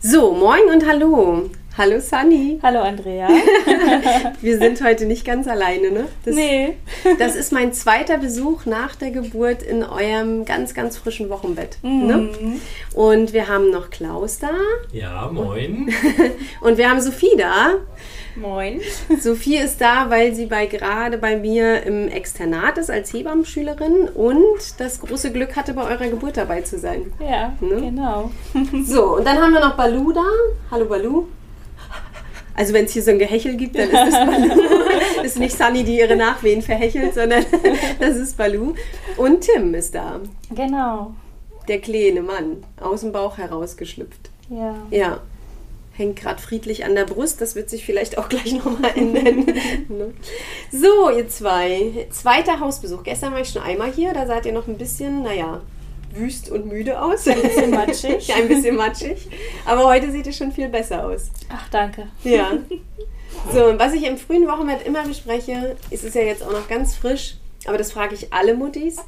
So, moin und hallo. Hallo Sunny. Hallo Andrea. Wir sind heute nicht ganz alleine, ne? Das, nee. das ist mein zweiter Besuch nach der Geburt in eurem ganz, ganz frischen Wochenbett. Ne? Und wir haben noch Klaus da Ja, moin. und wir haben Sophie da. Moin. Sophie ist da, weil sie bei gerade bei mir im Externat ist als Hebammenschülerin und das große Glück hatte, bei eurer Geburt dabei zu sein. Ja, Ne? genau. So, und dann haben wir noch Balu da. Hallo Balu. Also wenn es hier so ein Gehechel gibt, dann ist das Balu. Ist nicht Sunny, die ihre Nachwehen verhechelt, sondern das ist Balu. Und Tim ist da. Genau. Der kleine Mann, aus dem Bauch herausgeschlüpft. Ja. Ja, hängt gerade friedlich an der Brust. Das wird sich vielleicht auch gleich nochmal ändern. Ne? so, ihr zwei. Zweiter Hausbesuch. Gestern war ich schon einmal hier. Da seid ihr noch ein bisschen, naja, wüst und müde aus. Ein bisschen matschig. ja, ein bisschen matschig. Aber heute sieht es schon viel besser aus. Ach, danke. Ja. So, und was ich im frühen Wochenbett immer bespreche, ist es ja jetzt auch noch ganz frisch, aber das frage ich alle Muttis.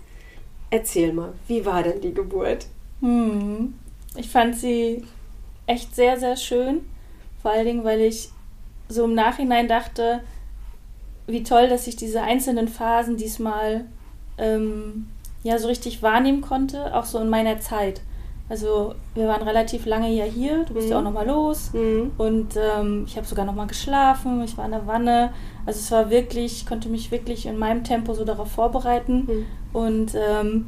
Erzähl mal, wie war denn die Geburt? Hm. Ich fand sie echt sehr, sehr schön. Vor allen Dingen, weil ich so im Nachhinein dachte, wie toll, dass ich diese einzelnen Phasen diesmal ähm, ja so richtig wahrnehmen konnte, auch so in meiner Zeit. Also wir waren relativ lange ja hier, du bist ja auch nochmal los Mhm. und ähm, ich habe sogar nochmal geschlafen, ich war in der Wanne. Also es war wirklich, ich konnte mich wirklich in meinem Tempo so darauf vorbereiten Mhm. und ähm,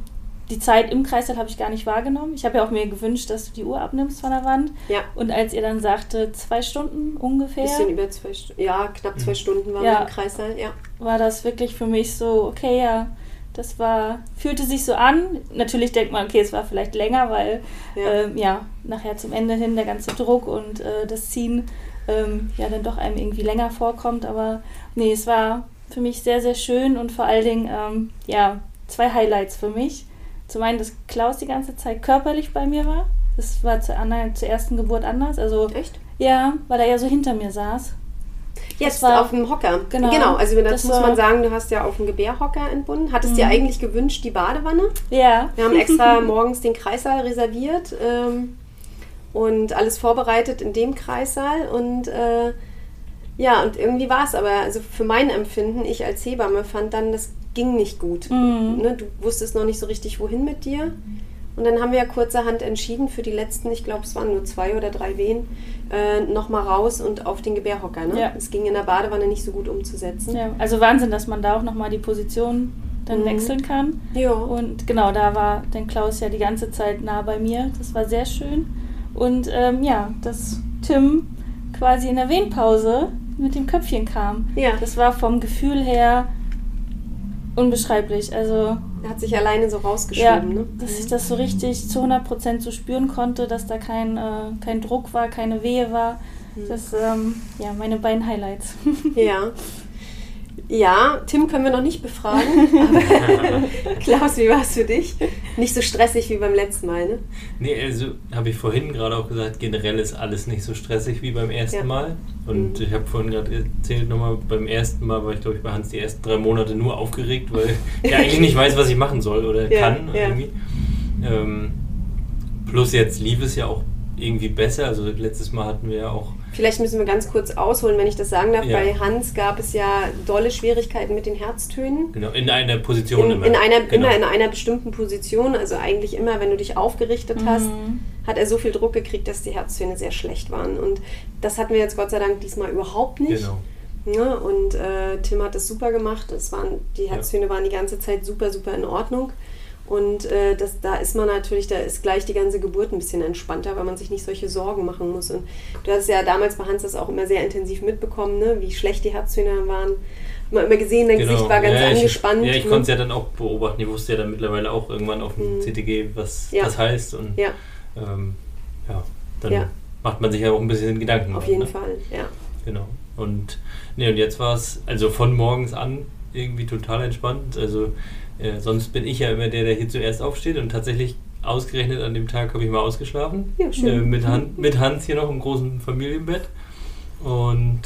die Zeit im Kreißsaal habe ich gar nicht wahrgenommen. Ich habe ja auch mir gewünscht, dass du die Uhr abnimmst von der Wand. Ja. Und als ihr dann sagte, zwei Stunden ungefähr, Bisschen über zwei Stunden. Ja, knapp zwei Stunden waren Ja. wir im Kreissaal. Ja. war das wirklich für mich so, okay, ja, das war, fühlte sich so an. Natürlich denkt man, okay, es war vielleicht länger, weil Ja. ähm, ja, nachher zum Ende hin der ganze Druck und äh, das Ziehen ähm, ja dann doch einem irgendwie länger vorkommt. Aber nee, es war für mich sehr, sehr schön und vor allen Dingen, ähm, ja, zwei Highlights für mich. Zum einen, dass Klaus die ganze Zeit körperlich bei mir war. Das war zur, anderen, zur ersten Geburt anders. Also, Echt? ja, weil er ja so hinter mir saß. Jetzt war- auf dem Hocker. Genau. genau. Also das, Das muss man sagen, du hast ja auf dem Gebärhocker entbunden. Hattest dir eigentlich gewünscht die Badewanne? Ja. Wir haben extra morgens den Kreissaal reserviert ähm, und alles vorbereitet in dem Kreissaal. Und äh, ja, und irgendwie war es aber, also für mein Empfinden, ich als Hebamme fand dann, das ging nicht gut. Mhm. Ne, du wusstest noch nicht so richtig, wohin mit dir. Und dann haben wir ja kurzerhand entschieden, für die letzten, ich glaube, es waren nur zwei oder drei Wehen, äh, nochmal raus und auf den Gebärhocker. Ne? Ja. Es ging in der Badewanne nicht so gut umzusetzen. Ja, also Wahnsinn, dass man da auch nochmal die Position dann Mhm. wechseln kann. Ja. Und genau, da war dann Klaus ja die ganze Zeit nah bei mir. Das war sehr schön. Und ähm, ja, dass Tim quasi in der Wehenpause mit dem Köpfchen kam. Ja. Das war vom Gefühl her unbeschreiblich. Also Er hat sich alleine so ja, rausgeschoben. ne? dass ich das so richtig zu 100% so spüren konnte, dass da kein, äh, kein Druck war, keine Wehe war. Mhm. Das, ähm, ja, meine beiden Highlights. Ja. Ja, Tim können wir noch nicht befragen. Klaus, wie war es für dich? Nicht so stressig wie beim letzten Mal, ne? Nee, also habe ich vorhin gerade auch gesagt, generell ist alles nicht so stressig wie beim ersten Ja. Mal. Und Mhm. ich habe vorhin gerade erzählt, nochmal beim ersten Mal war ich, glaube ich, bei Hans die ersten drei Monate nur aufgeregt, weil ich eigentlich nicht weiß, was ich machen soll oder Ja, kann ja. irgendwie. Ähm, plus jetzt lief es ja auch irgendwie besser. Also letztes Mal hatten wir ja auch Vielleicht müssen wir ganz kurz ausholen, wenn ich das sagen darf. Ja. Bei Hans gab es ja dolle Schwierigkeiten mit den Herztönen. genau in einer Position In, immer. in, einer, genau. immer in einer bestimmten Position, also eigentlich immer, wenn du dich aufgerichtet hast, hat er so viel Druck gekriegt, dass die Herztöne sehr schlecht waren. Und das hatten wir jetzt Gott sei Dank diesmal überhaupt nicht. Genau. Ja, und äh, Tim hat das super gemacht. Es waren, die Herztöne waren die ganze Zeit super, super in Ordnung. Und äh, das, da ist man natürlich, da ist gleich die ganze Geburt ein bisschen entspannter, weil man sich nicht solche Sorgen machen muss. Und du hast ja damals bei Hans das auch immer sehr intensiv mitbekommen, ne? wie schlecht die Herztöne waren. Man hat immer gesehen, dein Gesicht war ganz Genau. ja, angespannt. Ich, ja, ich ne? konnte es ja dann auch beobachten. Ich wusste ja dann mittlerweile auch irgendwann auf dem Mhm. CTG, was Ja. das heißt. Und Ja. ähm, ja, dann Ja. macht man sich ja auch ein bisschen Gedanken. Auf dran, jeden ne? Fall, ja. Genau. Und, nee, und jetzt war es also von morgens an irgendwie total entspannt. Also äh, sonst bin ich ja immer der, der hier zuerst aufsteht und tatsächlich ausgerechnet an dem Tag habe ich mal ausgeschlafen. Ja, schön. Äh, mit, Han mit Hans hier noch im großen Familienbett. Und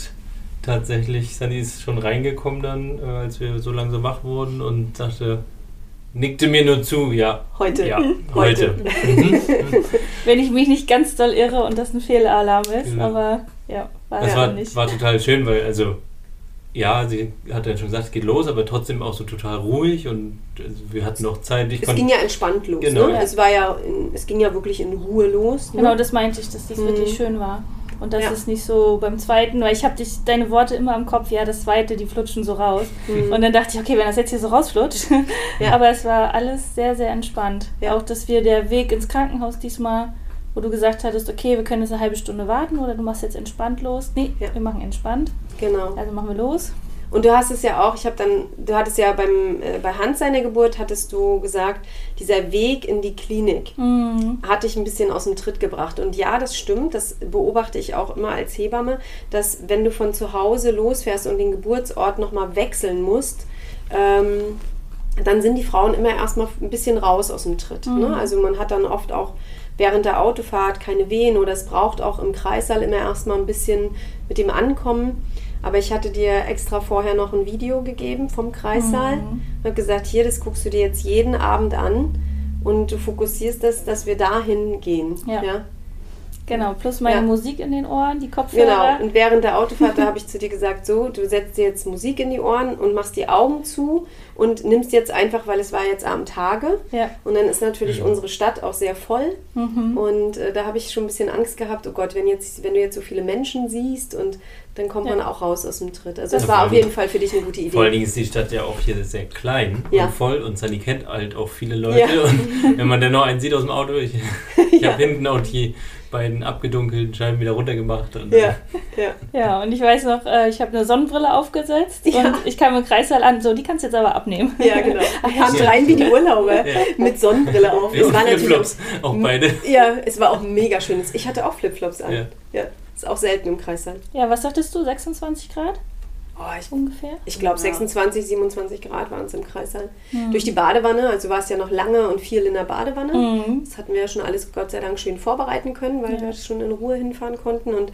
tatsächlich, Sunny ist schon reingekommen dann, äh, als wir so langsam wach wurden und sagte, nickte mir nur zu, ja. Heute. Ja, heute. Mhm. Wenn ich mich nicht ganz doll irre und das ein Fehlalarm ist, Genau. aber ja, war Das ja war, nicht. war total schön, weil, also, ja, sie hat dann schon gesagt, es geht los, aber trotzdem auch so total ruhig und also, wir hatten noch Zeit. Ich Es ging ja entspannt los. Genau. Ne? Es war ja, in, es ging ja wirklich in Ruhe los. Ne? Genau, das meinte ich, dass das Mhm. wirklich schön war. Und dass Ja. es nicht so beim zweiten, weil ich habe dich deine Worte immer im Kopf, ja, das zweite, die flutschen so raus. Mhm. Und dann dachte ich, okay, wenn das jetzt hier so rausflutscht. Ja. Aber es war alles sehr, sehr entspannt. Ja. Auch, dass wir der Weg ins Krankenhaus diesmal, wo du gesagt hattest, okay, wir können jetzt eine halbe Stunde warten oder du machst jetzt entspannt los. Nee, Ja. wir machen entspannt. Genau. Also machen wir los. Und du hast es ja auch, ich habe dann, du hattest ja beim, äh, bei Hans seiner Geburt, hattest du gesagt, dieser Weg in die Klinik Mhm. hat dich ein bisschen aus dem Tritt gebracht. Und ja, das stimmt, das beobachte ich auch immer als Hebamme, dass wenn du von zu Hause losfährst und den Geburtsort nochmal wechseln musst, ähm, dann sind die Frauen immer erstmal ein bisschen raus aus dem Tritt. Mhm. Ne? Also man hat dann oft auch während der Autofahrt keine Wehen oder es braucht auch im Kreissaal immer erstmal ein bisschen mit dem Ankommen. Aber ich hatte dir extra vorher noch ein Video gegeben vom Kreissaal Mhm. und habe gesagt, hier, das guckst du dir jetzt jeden Abend an und du fokussierst das, dass wir dahin gehen. Ja. Genau, plus meine Ja. Musik in den Ohren, die Kopfhörer. Genau, und während der Autofahrt, da habe ich zu dir gesagt, so, du setzt dir jetzt Musik in die Ohren und machst die Augen zu und nimmst jetzt einfach, weil es war jetzt am Tage Ja. und dann ist natürlich Mhm. unsere Stadt auch sehr voll Mhm. und äh, da habe ich schon ein bisschen Angst gehabt, oh Gott, wenn, jetzt, wenn du jetzt so viele Menschen siehst und dann kommt Ja. man auch raus aus dem Tritt. Also vor war auf jeden Fall für dich eine gute Idee. Vor allen Dingen ist die Stadt ja auch hier sehr klein Ja. und voll und Sunny kennt halt auch viele Leute. Ja. Und wenn man dann noch einen sieht aus dem Auto, ich, ich Ja. habe hinten auch die beiden abgedunkelten Scheiben wieder runtergemacht. Und, ja, ja. Ja, und ich weiß noch, äh, ich habe eine Sonnenbrille aufgesetzt Ja. und ich kam im Kreissaal an, so, die kannst du jetzt aber abnehmen. Ja, genau. Wir kamen Ja. rein wie die Urlauber Ja. mit Sonnenbrille auf. Ja, Es war und natürlich Flipflops, auch beide. Ja, es war auch mega schön. Ich hatte auch Flipflops an. Ja. Ist auch selten im Kreissaal. Ja, was sagtest du? 26 Grad Oh, ich ungefähr? ich glaube, Ja. 26, 27 Grad waren es im Kreissaal. Mhm. Durch die Badewanne, also war es ja noch lange und viel in der Badewanne. Mhm. Das hatten wir ja schon alles Gott sei Dank schön vorbereiten können, weil Ja. wir schon in Ruhe hinfahren konnten. Und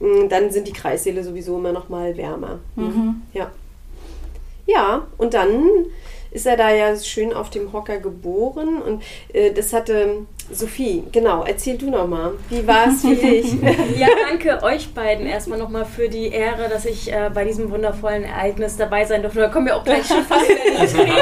mh, dann sind die Kreissäle sowieso immer noch mal wärmer. Mhm. Ja. Ja, und dann ist er da ja schön auf dem Hocker geboren. Und äh, das hatte Sophie, genau, erzähl du noch mal. Wie war es für dich? Ja, danke euch beiden erstmal nochmal für die Ehre, dass ich äh, bei diesem wundervollen Ereignis dabei sein durfte. Da kommen wir auch gleich schon fast wieder ins Reden.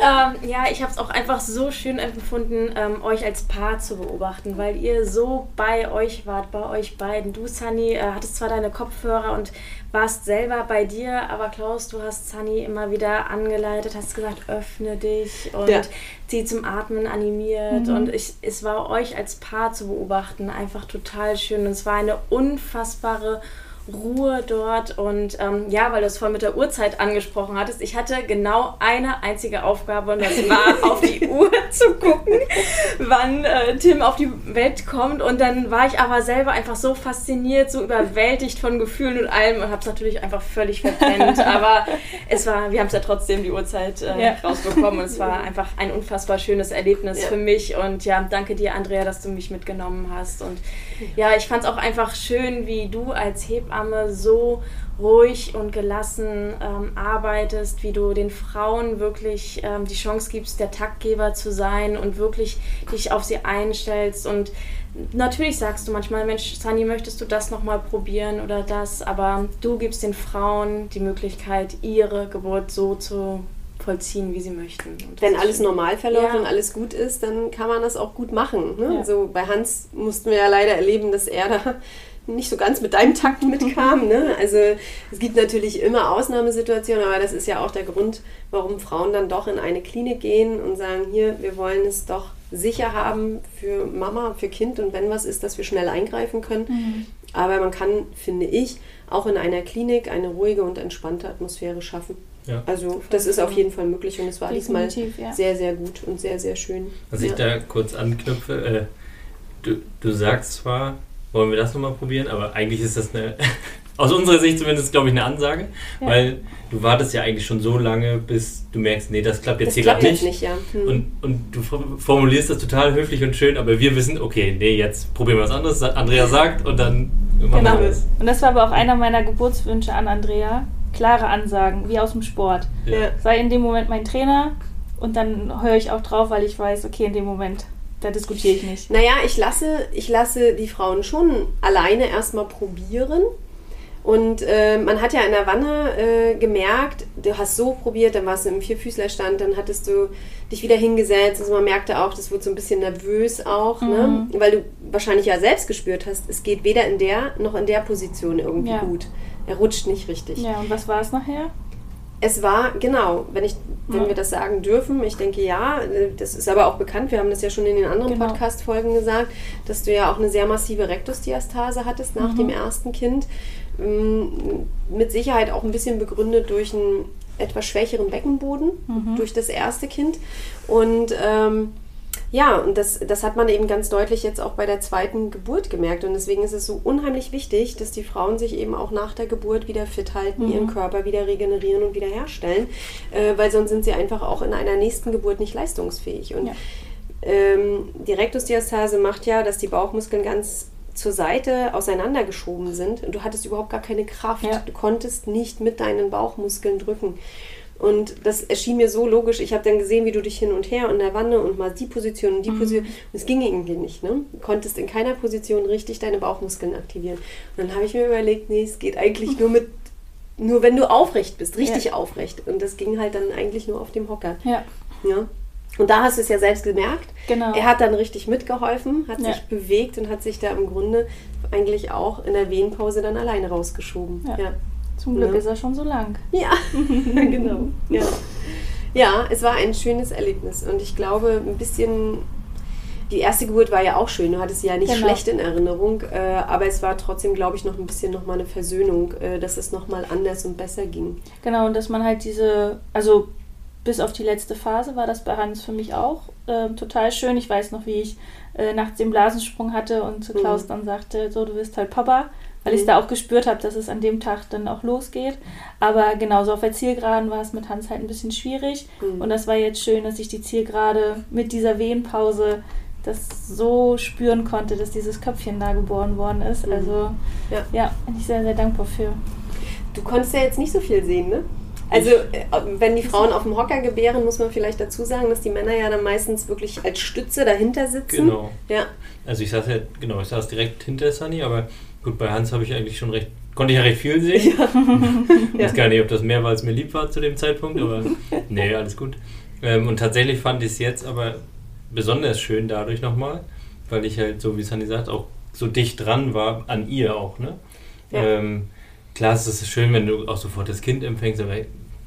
Ähm, ja, ich habe es auch einfach so schön empfunden, ähm, euch als Paar zu beobachten, weil ihr so bei euch wart, bei euch beiden. Du, Sunny, äh, hattest zwar deine Kopfhörer und warst selber bei dir, aber Klaus, du hast Sunny immer wieder angeleitet, hast gesagt, öffne dich und Ja. sie zum Atmen animiert Mhm. und ich, es war euch als Paar zu beobachten einfach total schön und es war eine unfassbare Ruhe dort und ähm, ja, weil du es vorhin mit der Uhrzeit angesprochen hattest, ich hatte genau eine einzige Aufgabe und das war auf die Uhr zu gucken, wann äh, Tim auf die Welt kommt. Und dann war ich aber selber einfach so fasziniert, so überwältigt von Gefühlen und allem und habe es natürlich einfach völlig verpennt, aber es war, wir haben es ja trotzdem die Uhrzeit äh, Ja. rausbekommen und es war einfach ein unfassbar schönes Erlebnis Ja. für mich. Und ja, danke dir Andrea, dass du mich mitgenommen hast. Und ja, ich fand es auch einfach schön, wie du als Hebamme so ruhig und gelassen ähm, arbeitest, wie du den Frauen wirklich ähm, die Chance gibst, der Taktgeber zu sein und wirklich dich auf sie einstellst und natürlich sagst du manchmal, Mensch, Sani, möchtest du das nochmal probieren oder das, aber du gibst den Frauen die Möglichkeit, ihre Geburt so zu vollziehen, wie sie möchten. Wenn alles normal verläuft Ja. und alles gut ist, dann kann man das auch gut machen. Ne? Ja. Also bei Hans mussten wir ja leider erleben, dass er da nicht so ganz mit deinem Takt mitkam. Ne? Also es gibt natürlich immer Ausnahmesituationen, aber das ist ja auch der Grund, warum Frauen dann doch in eine Klinik gehen und sagen, hier, wir wollen es doch sicher haben für Mama, für Kind und wenn was ist, dass wir schnell eingreifen können. Mhm. Aber man kann, finde ich, auch in einer Klinik eine ruhige und entspannte Atmosphäre schaffen. Ja. Also das ist auf jeden Fall möglich und es war diesmal Definitiv, ja. sehr, sehr gut und sehr, sehr schön. Was ich ja. da kurz anknüpfe, äh, du, du sagst zwar, wollen wir das nochmal probieren, aber eigentlich ist das eine, aus unserer Sicht zumindest, glaube ich, eine Ansage, Ja. weil du wartest ja eigentlich schon so lange, bis du merkst, nee, das klappt jetzt das hier gerade nicht. nicht, ja. Hm. Und, und du for- formulierst das total höflich und schön, aber wir wissen, okay, nee, jetzt probieren wir was anderes, Andrea sagt und dann machen Genau. wir das. Und das war aber auch einer meiner Geburtswünsche an Andrea. Klare Ansagen, wie aus dem Sport. Ja. Sei in dem Moment mein Trainer und dann höre ich auch drauf, weil ich weiß, okay, in dem Moment, da diskutiere ich nicht. Naja, ich lasse, ich lasse die Frauen schon alleine erstmal probieren. Und äh, man hat ja in der Wanne äh, gemerkt, du hast so probiert, dann warst du im Vierfüßlerstand, dann hattest du dich wieder hingesetzt. Also man merkte auch, das wurde so ein bisschen nervös auch, ne? weil du wahrscheinlich ja selbst gespürt hast, es geht weder in der noch in der Position irgendwie Ja. gut. Er rutscht nicht richtig. Ja, und was war es nachher? Es war, genau, wenn, ich, wenn Ja. wir das sagen dürfen, ich denke ja, das ist aber auch bekannt, wir haben das ja schon in den anderen Genau. Podcast-Folgen gesagt, dass du ja auch eine sehr massive Rektusdiastase hattest nach Mhm. dem ersten Kind. Ähm, Mit Sicherheit auch ein bisschen begründet durch einen etwas schwächeren Beckenboden, Mhm. durch das erste Kind. Und ähm, ja, und das, das hat man eben ganz deutlich jetzt auch bei der zweiten Geburt gemerkt. Und deswegen ist es so unheimlich wichtig, dass die Frauen sich eben auch nach der Geburt wieder fit halten, Mhm. ihren Körper wieder regenerieren und wieder herstellen, äh, weil sonst sind sie einfach auch in einer nächsten Geburt nicht leistungsfähig. Und Ja. ähm, die Rektusdiastase macht ja, dass die Bauchmuskeln ganz zur Seite auseinandergeschoben sind und du hattest überhaupt gar keine Kraft. Ja. Du konntest nicht mit deinen Bauchmuskeln drücken. Und das erschien mir so logisch. Ich habe dann gesehen, wie du dich hin und her in der Wanne und mal die Position und die Position. Und es ging irgendwie nicht. Ne? Du konntest in keiner Position richtig deine Bauchmuskeln aktivieren. Und dann habe ich mir überlegt, nee, es geht eigentlich nur mit, nur wenn du aufrecht bist, richtig Ja. aufrecht. Und das ging halt dann eigentlich nur auf dem Hocker. Ja, Ja. Und da hast du es ja selbst gemerkt. genau. Er hat dann richtig mitgeholfen, hat Ja. sich bewegt und hat sich da im Grunde eigentlich auch in der Wehenpause dann alleine rausgeschoben. Ja. Ja, Zum Glück Ja. ist er schon so lang. ja. genau. Ja. ja, es war ein schönes Erlebnis und ich glaube, ein bisschen. Die erste Geburt war ja auch schön, du hattest sie ja nicht Genau. schlecht in Erinnerung, äh, aber es war trotzdem, glaube ich, noch ein bisschen nochmal eine Versöhnung, äh, dass es nochmal anders und besser ging. Genau, und dass man halt diese, also bis auf die letzte Phase war das bei Hans für mich auch äh, total schön. Ich weiß noch, wie ich äh, nachts den Blasensprung hatte und zu Klaus Mhm. dann sagte, so, du wirst halt Papa, weil ich Mhm. da auch gespürt habe, dass es an dem Tag dann auch losgeht. Aber genauso auf der Zielgeraden war es mit Hans halt ein bisschen schwierig. Mhm. Und das war jetzt schön, dass ich die Zielgerade mit dieser Wehenpause das so spüren konnte, dass dieses Köpfchen da geboren worden ist. Mhm. Also Ja. ja, bin ich sehr, sehr dankbar für. Du konntest ja jetzt nicht so viel sehen, ne? Also, äh, wenn die Frauen auf dem Hocker gebären, muss man vielleicht dazu sagen, dass die Männer ja dann meistens wirklich als Stütze dahinter sitzen. Genau. Ja, Also ich saß ja, genau, ich saß direkt hinter Sunny, aber gut, bei Hans habe ich eigentlich schon recht, konnte ich ja recht viel sehen. Ich weiß gar nicht, ob das mehr war, als mir lieb war zu dem Zeitpunkt, aber nee, alles gut. Ähm, und tatsächlich fand ich es jetzt aber besonders schön dadurch nochmal, weil ich halt, so wie Sunny sagt, auch so dicht dran war an ihr auch, ne? Ja. Ähm, klar, es ist schön, wenn du auch sofort das Kind empfängst, aber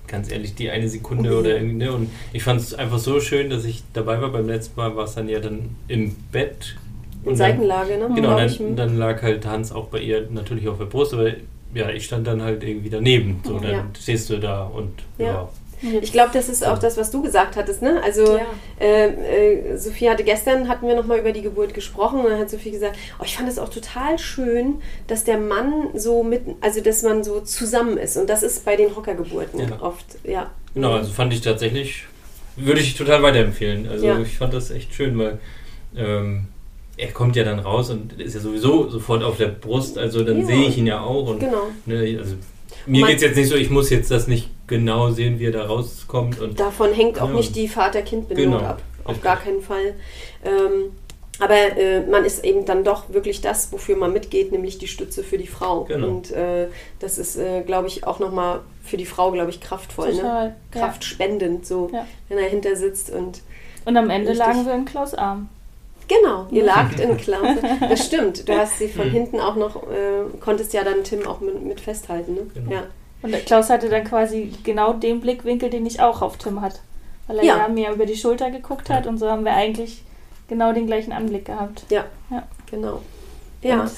ganz ehrlich, die eine Sekunde oder irgendwie, ne? Und ich fand es einfach so schön, dass ich dabei war. Beim letzten Mal war es dann ja dann im Bett. In Seitenlage, ne? Genau, dann, dann lag halt Hans auch bei ihr natürlich auf der Brust, aber ja, ich stand dann halt irgendwie daneben. So, dann Ja. stehst du da und Ja. ja. Ich glaube, das ist auch das, was du gesagt hattest, ne? Also, Ja. äh, äh, Sophie hatte gestern, hatten wir nochmal über die Geburt gesprochen und dann hat Sophie gesagt, oh, ich fand es auch total schön, dass der Mann so mit, also dass man so zusammen ist und das ist bei den Hockergeburten Ja. oft, ja. Genau, also fand ich tatsächlich, würde ich total weiterempfehlen. Also Ja. ich fand das echt schön, weil ähm, er kommt ja dann raus und ist ja sowieso sofort auf der Brust, also dann Ja. sehe ich ihn ja auch. Und, Genau. ne, also, mir geht es jetzt nicht so, ich muss jetzt das nicht genau sehen, wie er da rauskommt. Und Davon hängt auch Ja. nicht die Vater-Kind-Bindung Genau. ab. Auf Richtig. gar keinen Fall. Ähm, aber äh, man ist eben dann doch wirklich das, wofür man mitgeht, nämlich die Stütze für die Frau. Genau. Und äh, das ist, äh, glaube ich, auch nochmal für die Frau, glaube ich, kraftvoll. Ne? Total. Ja. Kraftspendend, so, Ja. wenn er hinter sitzt. Und Und am Ende lagen wir in Klaus Arm. Genau, ihr lagt in Klasse. Das stimmt. Du hast sie von Mhm. hinten auch noch, äh, konntest ja dann Tim auch mit, mit festhalten. Ne? Genau. Ja. Und Klaus hatte dann quasi genau den Blickwinkel, den ich auch auf Tim hatte. Weil er Ja. ja, mir über die Schulter geguckt hat und so haben wir eigentlich genau den gleichen Anblick gehabt. ja, Ja. genau. Ja. Und,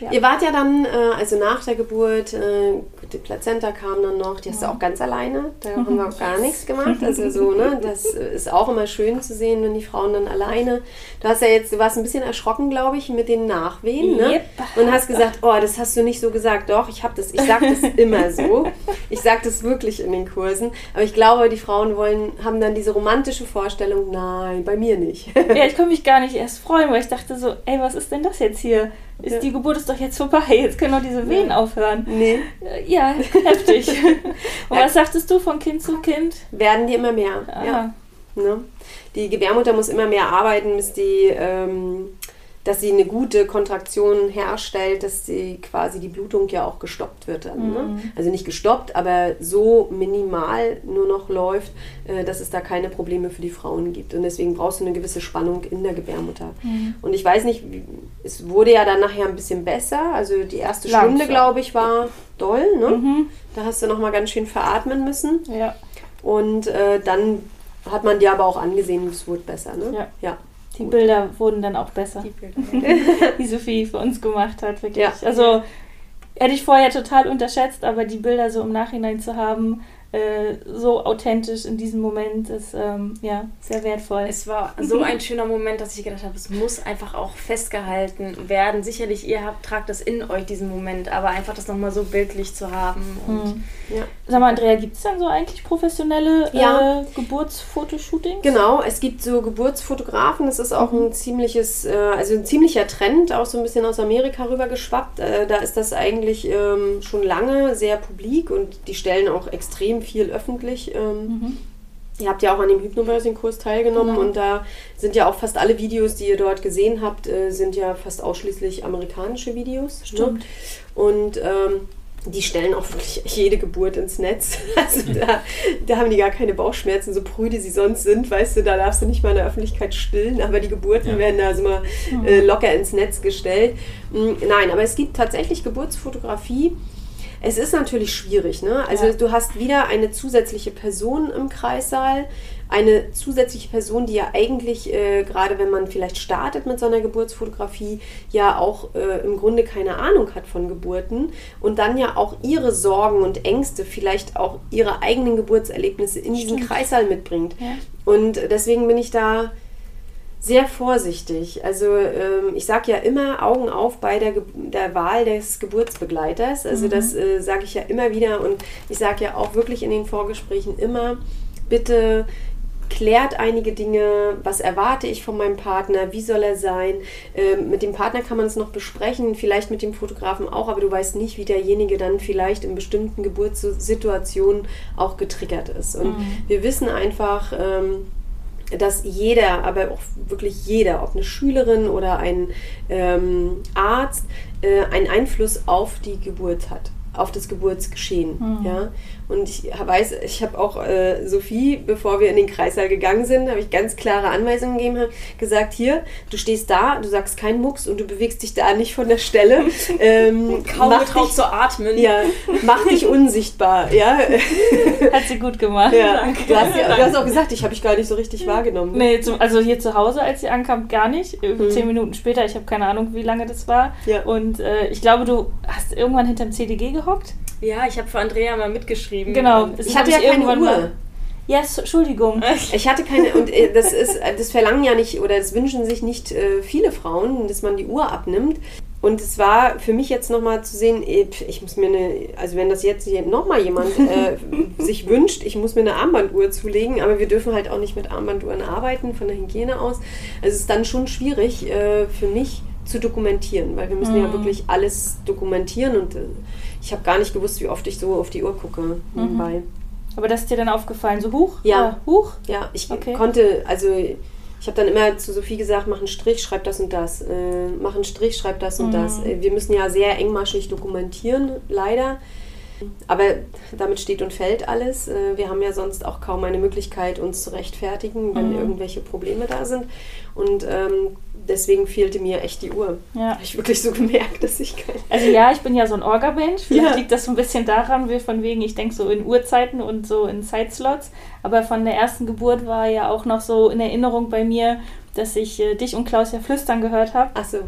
ja. Ihr wart ja dann, äh, also nach der Geburt, äh, die Plazenta kam dann noch, die hast du auch ganz alleine, da haben wir auch gar nichts gemacht. Also so, ne, das ist auch immer schön zu sehen, wenn die Frauen dann alleine. Du hast ja jetzt, du warst ein bisschen erschrocken, glaube ich, mit den Nachwehen, ne? Yep. Und hast gesagt, oh, das hast du nicht so gesagt. Doch, ich habe das, ich sage das immer so. Ich sage das wirklich in den Kursen. Aber ich glaube, die Frauen wollen, haben dann diese romantische Vorstellung, nein, bei mir nicht. Ja, ich konnte mich gar nicht erst freuen, weil ich dachte so, ey, was ist denn das jetzt hier? Ist Ja. Die Geburt ist doch jetzt vorbei, jetzt können doch diese Wehen aufhören. nee. Äh, Ja, heftig. Und was sagtest du von Kind zu Kind? Werden die immer mehr. Ah, Ja. Ne? Die Gebärmutter muss immer mehr arbeiten, bis die, ähm, dass sie eine gute Kontraktion herstellt, dass die quasi die Blutung ja auch gestoppt wird. Dann, ne? Mhm. Also nicht gestoppt, aber so minimal nur noch läuft, äh, dass es da keine Probleme für die Frauen gibt. Und deswegen brauchst du eine gewisse Spannung in der Gebärmutter. Mhm. Und ich weiß nicht, es wurde ja dann nachher ein bisschen besser. Also die erste Langsam. Stunde, glaube ich, war doll. Ne? Mhm. Da hast du noch mal ganz schön veratmen müssen. Ja. Und äh, dann hat man dir aber auch angesehen, es wurde besser, ne? Ja. ja. Die Bilder wurden dann auch besser, Die Bilder. die Sophie für uns gemacht hat, wirklich. Ja. Also hätte ich vorher total unterschätzt, aber die Bilder so im Nachhinein zu haben, äh, so authentisch in diesem Moment, ist ähm, ja sehr wertvoll. Es war so ein schöner Moment, dass ich gedacht habe, es muss einfach auch festgehalten werden. Sicherlich, ihr habt, tragt das in euch, diesen Moment, aber einfach das nochmal so bildlich zu haben. Und Mhm. ja. Sag mal, Andrea, gibt es dann so eigentlich professionelle Ja. äh, Geburtsfotoshootings? Genau, es gibt so Geburtsfotografen, das ist auch ein ziemliches, äh, also ein ziemlicher Trend, auch so ein bisschen aus Amerika rüber geschwappt. Äh, da ist das eigentlich ähm, schon lange sehr publik und die stellen auch extrem viel öffentlich. Ähm, Mhm. Ihr habt ja auch an dem Hypnobirthing-Kurs teilgenommen Genau. und da sind ja auch fast alle Videos, die ihr dort gesehen habt, äh, sind ja fast ausschließlich amerikanische Videos. Ne? Stimmt. Und ähm, die stellen auch wirklich jede Geburt ins Netz. Also da, da haben die gar keine Bauchschmerzen, so prüde sie sonst sind. Weißt du, da darfst du nicht mal in der Öffentlichkeit stillen, aber die Geburten Ja. werden da also mal äh, locker ins Netz gestellt. Mm, Nein, aber es gibt tatsächlich Geburtsfotografie. Es ist natürlich schwierig, ne? Also Ja. du hast wieder eine zusätzliche Person im Kreissaal, eine zusätzliche Person, die ja eigentlich, äh, gerade wenn man vielleicht startet mit so einer Geburtsfotografie, ja auch äh, im Grunde keine Ahnung hat von Geburten und dann ja auch ihre Sorgen und Ängste, vielleicht auch ihre eigenen Geburtserlebnisse in diesen Stimmt. Kreissaal mitbringt. Ja. Und deswegen bin ich da sehr vorsichtig. Also ähm, ich sage ja immer Augen auf bei der, Ge der Wahl des Geburtsbegleiters. Also das äh, sage ich ja immer wieder und ich sage ja auch wirklich in den Vorgesprächen immer, bitte klärt einige Dinge, was erwarte ich von meinem Partner, wie soll er sein. Ähm, mit dem Partner kann man es noch besprechen, vielleicht mit dem Fotografen auch, aber du weißt nicht, wie derjenige dann vielleicht in bestimmten Geburtssituationen auch getriggert ist. Und wir wissen einfach, ähm, dass jeder, aber auch wirklich jeder, ob eine Schülerin oder ein ähm, Arzt, äh, einen Einfluss auf die Geburt hat, auf das Geburtsgeschehen. Mhm. Ja? Und ich weiß, ich habe auch äh, Sophie, bevor wir in den Kreissaal gegangen sind, habe ich ganz klare Anweisungen gegeben, gesagt, hier, du stehst da, du sagst keinen Mucks und du bewegst dich da nicht von der Stelle. Ähm, kaum mach getraut dich, zu atmen. ja, mach dich unsichtbar. Ja? Hat sie gut gemacht. ja. Du, hast, du hast auch gesagt, ich habe ich gar nicht so richtig wahrgenommen. Nee, zum, also hier zu Hause, als sie ankam, gar nicht. Irgendwie Mhm. Zehn Minuten später, ich habe keine Ahnung, wie lange das war. Ja. Und äh, ich glaube, du hast irgendwann hinterm CDG gehockt. Ja, ich habe für Andrea mal mitgeschrieben. Genau. Ähm, Das Ich hab hatte ja keine Uhr. mal- Ja, s- Entschuldigung. Ich hatte keine, und äh, das ist, äh, das verlangen ja nicht, oder das wünschen sich nicht äh, viele Frauen, dass man die Uhr abnimmt. Und es war für mich jetzt nochmal zu sehen, eh, ich muss mir eine, also wenn das jetzt nochmal jemand äh, sich wünscht, ich muss mir eine Armbanduhr zulegen, aber wir dürfen halt auch nicht mit Armbanduhren arbeiten, von der Hygiene aus. Also es ist dann schon schwierig äh, für mich zu dokumentieren, weil wir müssen ja Mhm. wirklich alles dokumentieren und äh, ich habe gar nicht gewusst, wie oft ich so auf die Uhr gucke nebenbei. Aber das ist dir dann aufgefallen, so hoch? Ja. Äh, Huch? Ja, ich Okay. konnte, also ich habe dann immer zu Sophie gesagt, mach einen Strich, schreib das und das. Äh, mach einen Strich, schreib das und Mhm. das. Äh, wir müssen ja sehr engmaschig dokumentieren, leider. Aber damit steht und fällt alles. Äh, Wir haben ja sonst auch kaum eine Möglichkeit, uns zu rechtfertigen, wenn Mhm. irgendwelche Probleme da sind. Und ähm, deswegen fehlte mir echt die Uhr. Ja. Habe ich wirklich so gemerkt, dass ich kein. Also ja, ich bin ja so ein Orga-Mensch. Vielleicht Ja. liegt das so ein bisschen daran, wie von wegen, ich denke so in Uhrzeiten und so in Zeitslots. Aber von der ersten Geburt war ja auch noch so in Erinnerung bei mir, dass ich äh, dich und Klaus ja flüstern gehört habe, Ach so.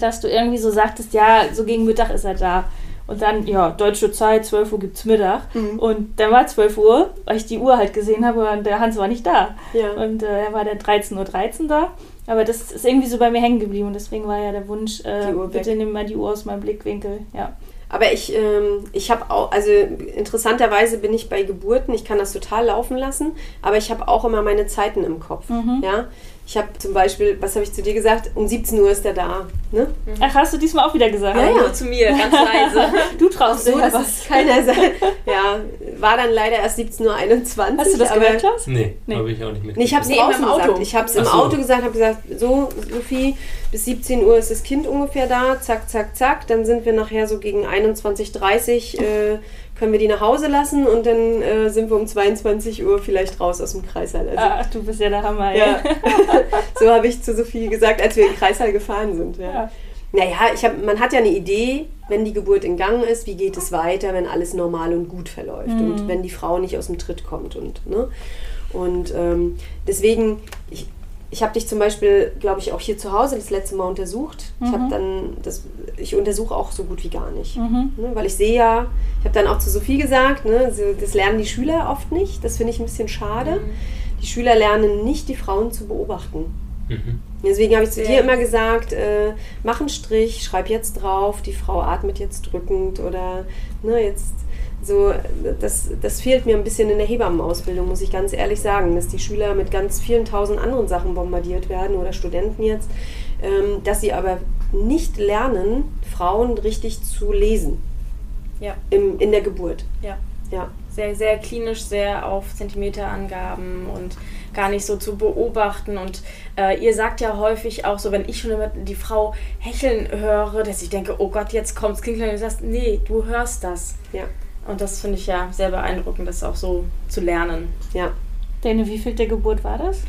dass du irgendwie so sagtest, ja, so gegen Mittag ist er da. Und dann, ja, deutsche Zeit, 12 Uhr gibt's Mittag. Mhm. Und dann war 12 Uhr, weil ich die Uhr halt gesehen habe und der Hans war nicht da. Ja. Und äh, er war dann 13.13 Uhr da. Aber das ist irgendwie so bei mir hängen geblieben. Und deswegen war ja der Wunsch, äh, bitte nimm mal die Uhr aus meinem Blickwinkel. Ja. Aber ich, ähm, ich habe auch, also interessanterweise bin ich bei Geburten, ich kann das total laufen lassen, aber ich habe auch immer meine Zeiten im Kopf. Mhm. Ja? Ich habe zum Beispiel, was habe ich zu dir gesagt? Um 17 Uhr ist er da. Ne? Ach, hast du diesmal auch wieder gesagt? Ja, ja. nur zu mir, ganz leise. Du traust So, was. keiner sein. Ja, war dann leider erst 17.21 Uhr. Hast du das aber gehört, Klaus? Nee, Nee. habe ich auch nicht mit. Nee, ich habe es Nee, draußen im Auto. gesagt. Ich habe es im so. Auto gesagt, habe gesagt, so, Sophie, bis 17 Uhr ist das Kind ungefähr da, zack, zack, zack. Dann sind wir nachher so gegen 21.30 Uhr, äh, können wir die nach Hause lassen und dann äh, sind wir um 22 Uhr vielleicht raus aus dem Kreißsaal. Also, Ach, du bist ja der Hammer, ja. so habe ich zu Sophie gesagt, als wir in den Kreißsaal gefahren sind. Ja. Ja. Naja, ich hab, man hat ja eine Idee, wenn die Geburt in Gang ist, wie geht es weiter, wenn alles normal und gut verläuft Mhm. und wenn die Frau nicht aus dem Tritt kommt. Und, ne? und ähm, deswegen, ich, ich habe dich zum Beispiel, glaube ich, auch hier zu Hause das letzte Mal untersucht. Ich habe Mhm. dann, das, ich untersuche auch so gut wie gar nicht. Mhm. Ne, weil ich sehe ja, ich habe dann auch zu Sophie gesagt, ne, das lernen die Schüler oft nicht. Das finde ich ein bisschen schade. Die Schüler lernen nicht, die Frauen zu beobachten. Mhm. Deswegen habe ich zu Sehr dir immer gesagt, äh, mach einen Strich, schreib jetzt drauf, die Frau atmet jetzt drückend oder ne, jetzt so, das, das fehlt mir ein bisschen in der Hebammenausbildung, muss ich ganz ehrlich sagen, dass die Schüler mit ganz vielen tausend anderen Sachen bombardiert werden oder Studenten jetzt, ähm, dass sie aber nicht lernen, Frauen richtig zu lesen Ja, im, in der Geburt. ja. Ja. Sehr, sehr klinisch, sehr auf Zentimeterangaben und gar nicht so zu beobachten. Und äh, ihr sagt ja häufig auch so, wenn ich schon immer die Frau hecheln höre, dass ich denke, oh Gott, jetzt kommt's. Klingt und du sagst, nee, du hörst das. Ja. Und das finde ich ja sehr beeindruckend, das auch so zu lernen. Ja. Deine wievielte Geburt war das?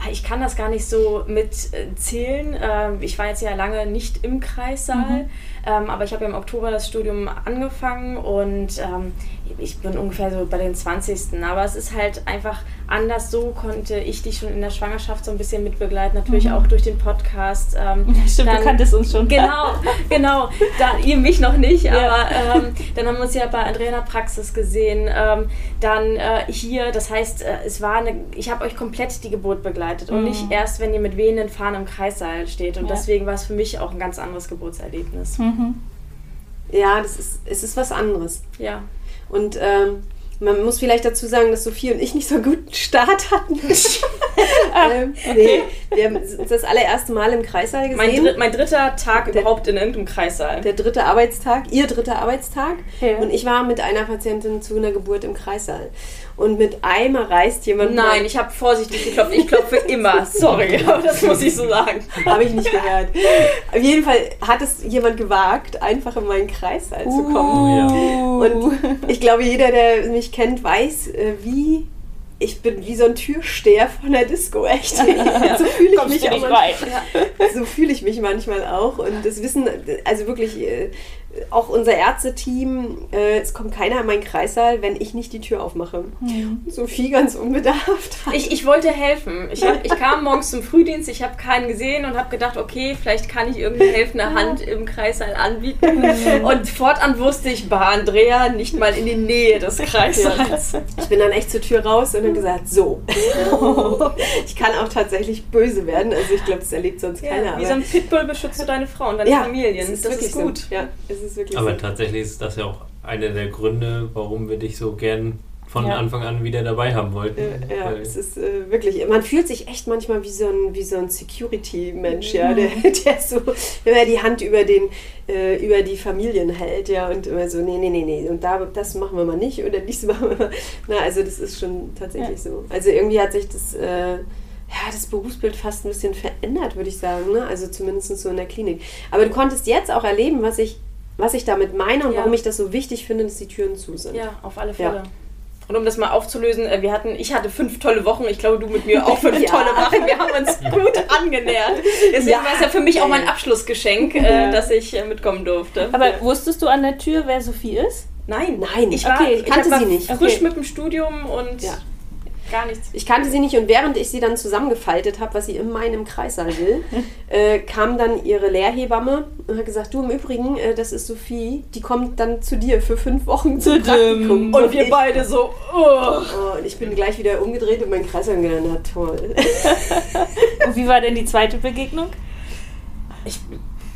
Ah, Ich kann das gar nicht so mitzählen. Ähm, Ich war jetzt ja lange nicht im Kreissaal, Mhm. ähm, aber ich habe ja im Oktober das Studium angefangen und ähm, ich bin ungefähr so bei den 20. Aber es ist halt einfach anders. So konnte ich dich schon in der Schwangerschaft so ein bisschen mitbegleiten, natürlich Mhm. auch durch den Podcast. ähm, Stimmt, dann- du kanntest uns schon. Genau, genau. Da, ihr mich noch nicht, Ja. aber ähm, dann haben wir uns ja bei Andrea in der Praxis gesehen. Ähm, dann äh, hier, das heißt, äh, es war eine, ich habe euch komplett die Geburt begleitet und Mhm. nicht erst, wenn ihr mit wehenden Fahnen im Kreissaal steht. Und Ja. deswegen war es für mich auch ein ganz anderes Geburtserlebnis. Mhm. Ja, das ist, es ist was anderes. Ja. Und ähm, man muss vielleicht dazu sagen, dass Sophie und ich nicht so einen guten Start hatten. ähm, nee, wir haben uns das allererste Mal im Kreissaal Mein, gesehen. dritt, mein dritter Tag Der- überhaupt in irgendeinem Kreissaal. der dritte Arbeitstag, ihr dritter Arbeitstag. Ja. Und ich war mit einer Patientin zu einer Geburt im Kreissaal. Und mit einmal reißt jemand. Nein, ich habe vorsichtig geklopft. Ich klopfe immer. Sorry, aber das muss ich so sagen. Habe ich nicht gehört. Auf jeden Fall hat es jemand gewagt, einfach in meinen Kreissaal zu kommen. Uh. Und ich glaube, jeder, der mich kennt, weiß, äh, wie ich bin wie so ein Türsteher von der Disco, echt. So fühle ich Kommst mich auch rein? So fühle ich mich manchmal auch. Und das wissen, also wirklich, äh, auch unser Ärzteteam, äh, es kommt keiner in meinen Kreissaal, wenn ich nicht die Tür aufmache. Mhm. Sophie ganz unbedarft. Ich, ich wollte helfen. Ich, hab, ich kam morgens zum Frühdienst, ich habe keinen gesehen und habe gedacht, okay, vielleicht kann ich irgendeine helfende Hand im Kreißsaal anbieten. Und fortan wusste ich, bei Andrea nicht mal in die Nähe des Kreissaals. Ich bin dann echt zur Tür raus und habe gesagt, so. ich kann auch tatsächlich böse werden. Also ich glaube, das erlebt sonst keiner. Ja, wie aber- so ein Pitbull beschützt du deine Frau und deine Ja, Familien. es ist das wirklich ist gut. So. Ja, es ist wirklich Aber so. tatsächlich ist das ja auch einer der Gründe, warum wir dich so gern von Ja. Anfang an wieder dabei haben wollten. Ja, ja, Weil- es ist äh, wirklich, man fühlt sich echt manchmal wie so ein, wie so ein Security-Mensch, ja, der, der so immer die Hand über, den, äh, über die Familien hält, ja, und immer so, nee, nee, nee, nee, und da, das machen wir mal nicht oder dies machen wir mal. Na, also das ist schon tatsächlich so. Also irgendwie hat sich das, äh, ja, das Berufsbild fast ein bisschen verändert, würde ich sagen, ne? also zumindest so in der Klinik. Aber du konntest jetzt auch erleben, was ich was ich damit meine und Ja. warum ich das so wichtig finde, dass die Türen zu sind. Ja, auf alle Ja. Fälle. Und um das mal aufzulösen, äh, wir hatten, ich hatte fünf tolle Wochen, ich glaube, du mit mir auch fünf Ja. tolle Wochen. Wir haben uns gut angenähert. Deswegen Ja. war es ja für mich auch mein Abschlussgeschenk, Ja. äh, dass ich äh, mitkommen durfte. Aber wusstest du an der Tür, wer Sophie ist? Nein, Nein, ich war, okay, ich kannte war sie nicht. frisch Okay. mit dem Studium und Ja. Gar nichts. Ich kannte sie nicht und während ich sie dann zusammengefaltet habe, was sie in meinem Kreissaal will, äh, kam dann ihre Lehrhebamme und hat gesagt, du im Übrigen, äh, das ist Sophie, die kommt dann zu dir für fünf Wochen zum Praktikum. Und wir ich, beide so, oh. oh, und ich bin gleich wieder umgedreht und mein Kreissaal na toll. Und wie war denn die zweite Begegnung? Ich,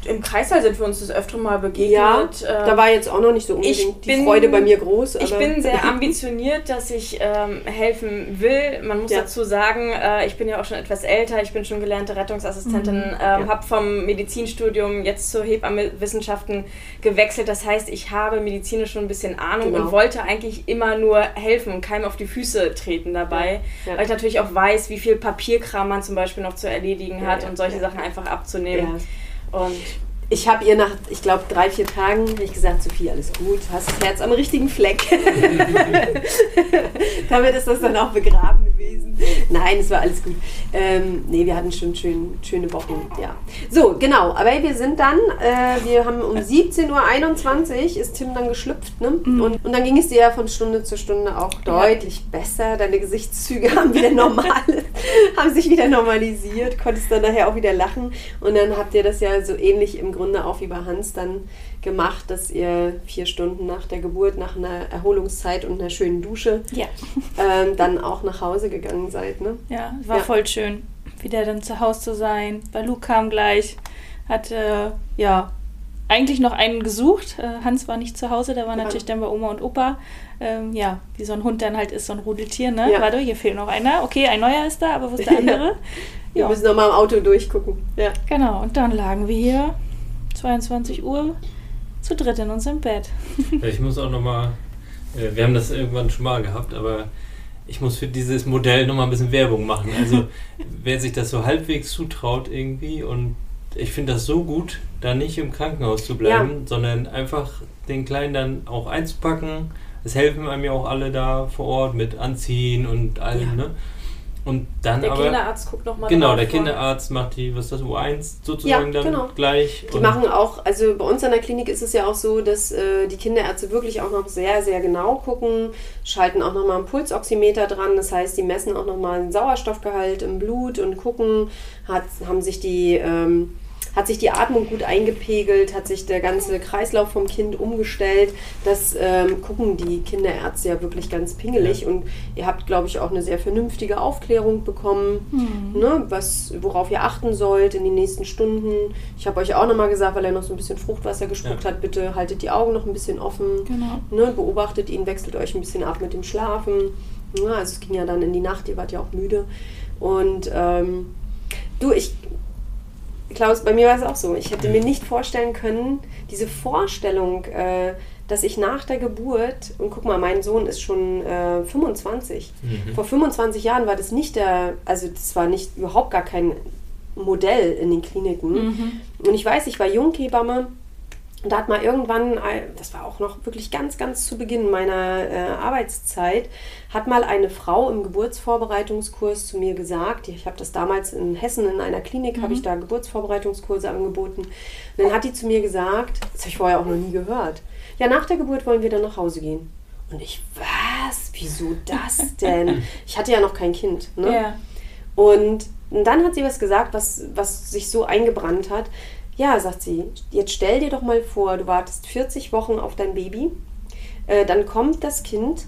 Im Kreißsaal sind wir uns das öfter mal begegnet. Ja, ähm, da war jetzt auch noch nicht so unbedingt die bin- Freude bei mir groß. Ich bin sehr ambitioniert, dass ich ähm, helfen will. Man muss Ja. dazu sagen, äh, ich bin ja auch schon etwas älter. Ich bin schon gelernte Rettungsassistentin, ähm, Ja. habe vom Medizinstudium jetzt zur Hebammenwissenschaften gewechselt. Das heißt, ich habe medizinisch schon ein bisschen Ahnung Genau. und wollte eigentlich immer nur helfen und keinem auf die Füße treten dabei. Ja. Weil ich natürlich auch weiß, wie viel Papierkram man zum Beispiel noch zu erledigen hat und solche. Sachen einfach abzunehmen. Und Ich habe ihr nach, ich glaube, drei, vier Tagen hab ich gesagt, Sophie, alles gut, du hast das Herz am richtigen Fleck. Damit ist das dann auch begraben gewesen. Nein, es war alles gut. Ähm, nee, wir hatten schon schön, schöne Wochen, ja. So, genau, aber wir sind dann, äh, wir haben um 17.21 Uhr ist Tim dann geschlüpft, ne? Und, und dann ging es dir ja von Stunde zu Stunde auch deutlich besser. Deine Gesichtszüge haben wieder normal, haben sich wieder normalisiert, konntest dann nachher auch wieder lachen. Und dann habt ihr das ja so ähnlich im Grunde auch wie bei Hans dann gemacht, dass ihr vier Stunden nach der Geburt, nach einer Erholungszeit und einer schönen Dusche Ja. ähm, dann auch nach Hause gegangen seid, ne? Ja, war Ja. voll schön, wieder dann zu Hause zu sein. Weil Luke kam gleich, hatte ja eigentlich noch einen gesucht. Äh, Hans war nicht zu Hause, der war Ja. natürlich dann bei Oma und Opa. Ähm, ja, wie so ein Hund dann halt ist, so ein Rudeltier, ne? Ja. Warte, hier fehlt noch einer. Okay, ein neuer ist da, aber wo ist der andere? Wir ja, müssen noch mal im Auto durchgucken. Ja. genau. Und dann lagen wir hier, 22 Uhr, zu dritt in unserem Bett. Ja, Ich muss auch nochmal, äh, wir haben das irgendwann schon mal gehabt, aber ich muss für dieses Modell nochmal ein bisschen Werbung machen. Also wer sich das so halbwegs zutraut irgendwie und ich finde das so gut, da nicht im Krankenhaus zu bleiben, sondern einfach den Kleinen dann auch einzupacken. Es helfen einem ja auch alle da vor Ort mit Anziehen und allem, Ja. ne? Und dann der aber... Kinderarzt guckt nochmal Genau, der Kinderarzt macht die, was ist das, U1 sozusagen Ja, dann genau. gleich. Die machen auch, also bei uns an der Klinik ist es ja auch so, dass äh, die Kinderärzte wirklich auch noch sehr, sehr genau gucken, schalten auch nochmal einen Pulsoximeter dran, das heißt, die messen auch nochmal den Sauerstoffgehalt im Blut und gucken, hat, haben sich die, ähm, hat sich die Atmung gut eingepegelt, hat sich der ganze Kreislauf vom Kind umgestellt. Das ähm, gucken die Kinderärzte ja wirklich ganz pingelig Ja. und ihr habt, glaube ich, auch eine sehr vernünftige Aufklärung bekommen, ne, was, worauf ihr achten sollt in den nächsten Stunden. Ich habe euch auch nochmal gesagt, weil er noch so ein bisschen Fruchtwasser gespuckt Ja. hat, bitte haltet die Augen noch ein bisschen offen, Genau. ne, beobachtet ihn, wechselt euch ein bisschen ab mit dem Schlafen. Ja, also es ging ja dann in die Nacht, ihr wart ja auch müde. Und ähm, du, ich, Klaus, bei mir war es auch so. Ich hätte mir nicht vorstellen können, diese Vorstellung, äh, dass ich nach der Geburt, und guck mal, mein Sohn ist schon äh, 25. Mhm. Vor 25 Jahren war das nicht der, also das war nicht überhaupt gar kein Modell in den Kliniken. Mhm. Und ich weiß, ich war Junghebamme und da hat mal irgendwann, äh, das war auch noch wirklich ganz, ganz zu Beginn meiner äh, Arbeitszeit, hat mal eine Frau im Geburtsvorbereitungskurs zu mir gesagt, ich habe das damals in Hessen in einer Klinik, habe ich da Geburtsvorbereitungskurse angeboten. Und dann hat die zu mir gesagt, das habe ich vorher auch noch nie gehört, ja, nach der Geburt wollen wir dann nach Hause gehen. Und ich, was? Wieso das denn? Ich hatte ja noch kein Kind. Ne? Ja. Und dann hat sie was gesagt, was, was sich so eingebrannt hat. Ja, sagt sie, jetzt stell dir doch mal vor, du wartest 40 Wochen auf dein Baby, äh, dann kommt das Kind,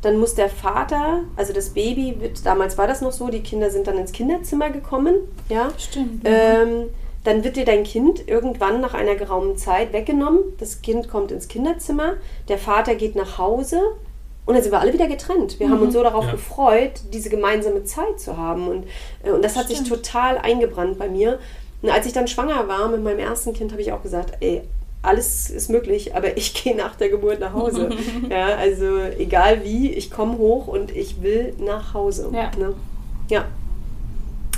dann muss der Vater, also das Baby wird, damals war das noch so, die Kinder sind dann ins Kinderzimmer gekommen, ja. Stimmt. Ähm, dann wird dir dein Kind irgendwann nach einer geraumen Zeit weggenommen. Das Kind kommt ins Kinderzimmer, der Vater geht nach Hause und dann sind wir alle wieder getrennt. Wir haben uns so darauf Ja. gefreut, diese gemeinsame Zeit zu haben. Und, äh, und das hat sich Stimmt. total eingebrannt bei mir. Und als ich dann schwanger war mit meinem ersten Kind, habe ich auch gesagt, ey, alles ist möglich, aber ich gehe nach der Geburt nach Hause. ja, also egal wie, ich komme hoch und ich will nach Hause. Ja. Ne? Ja.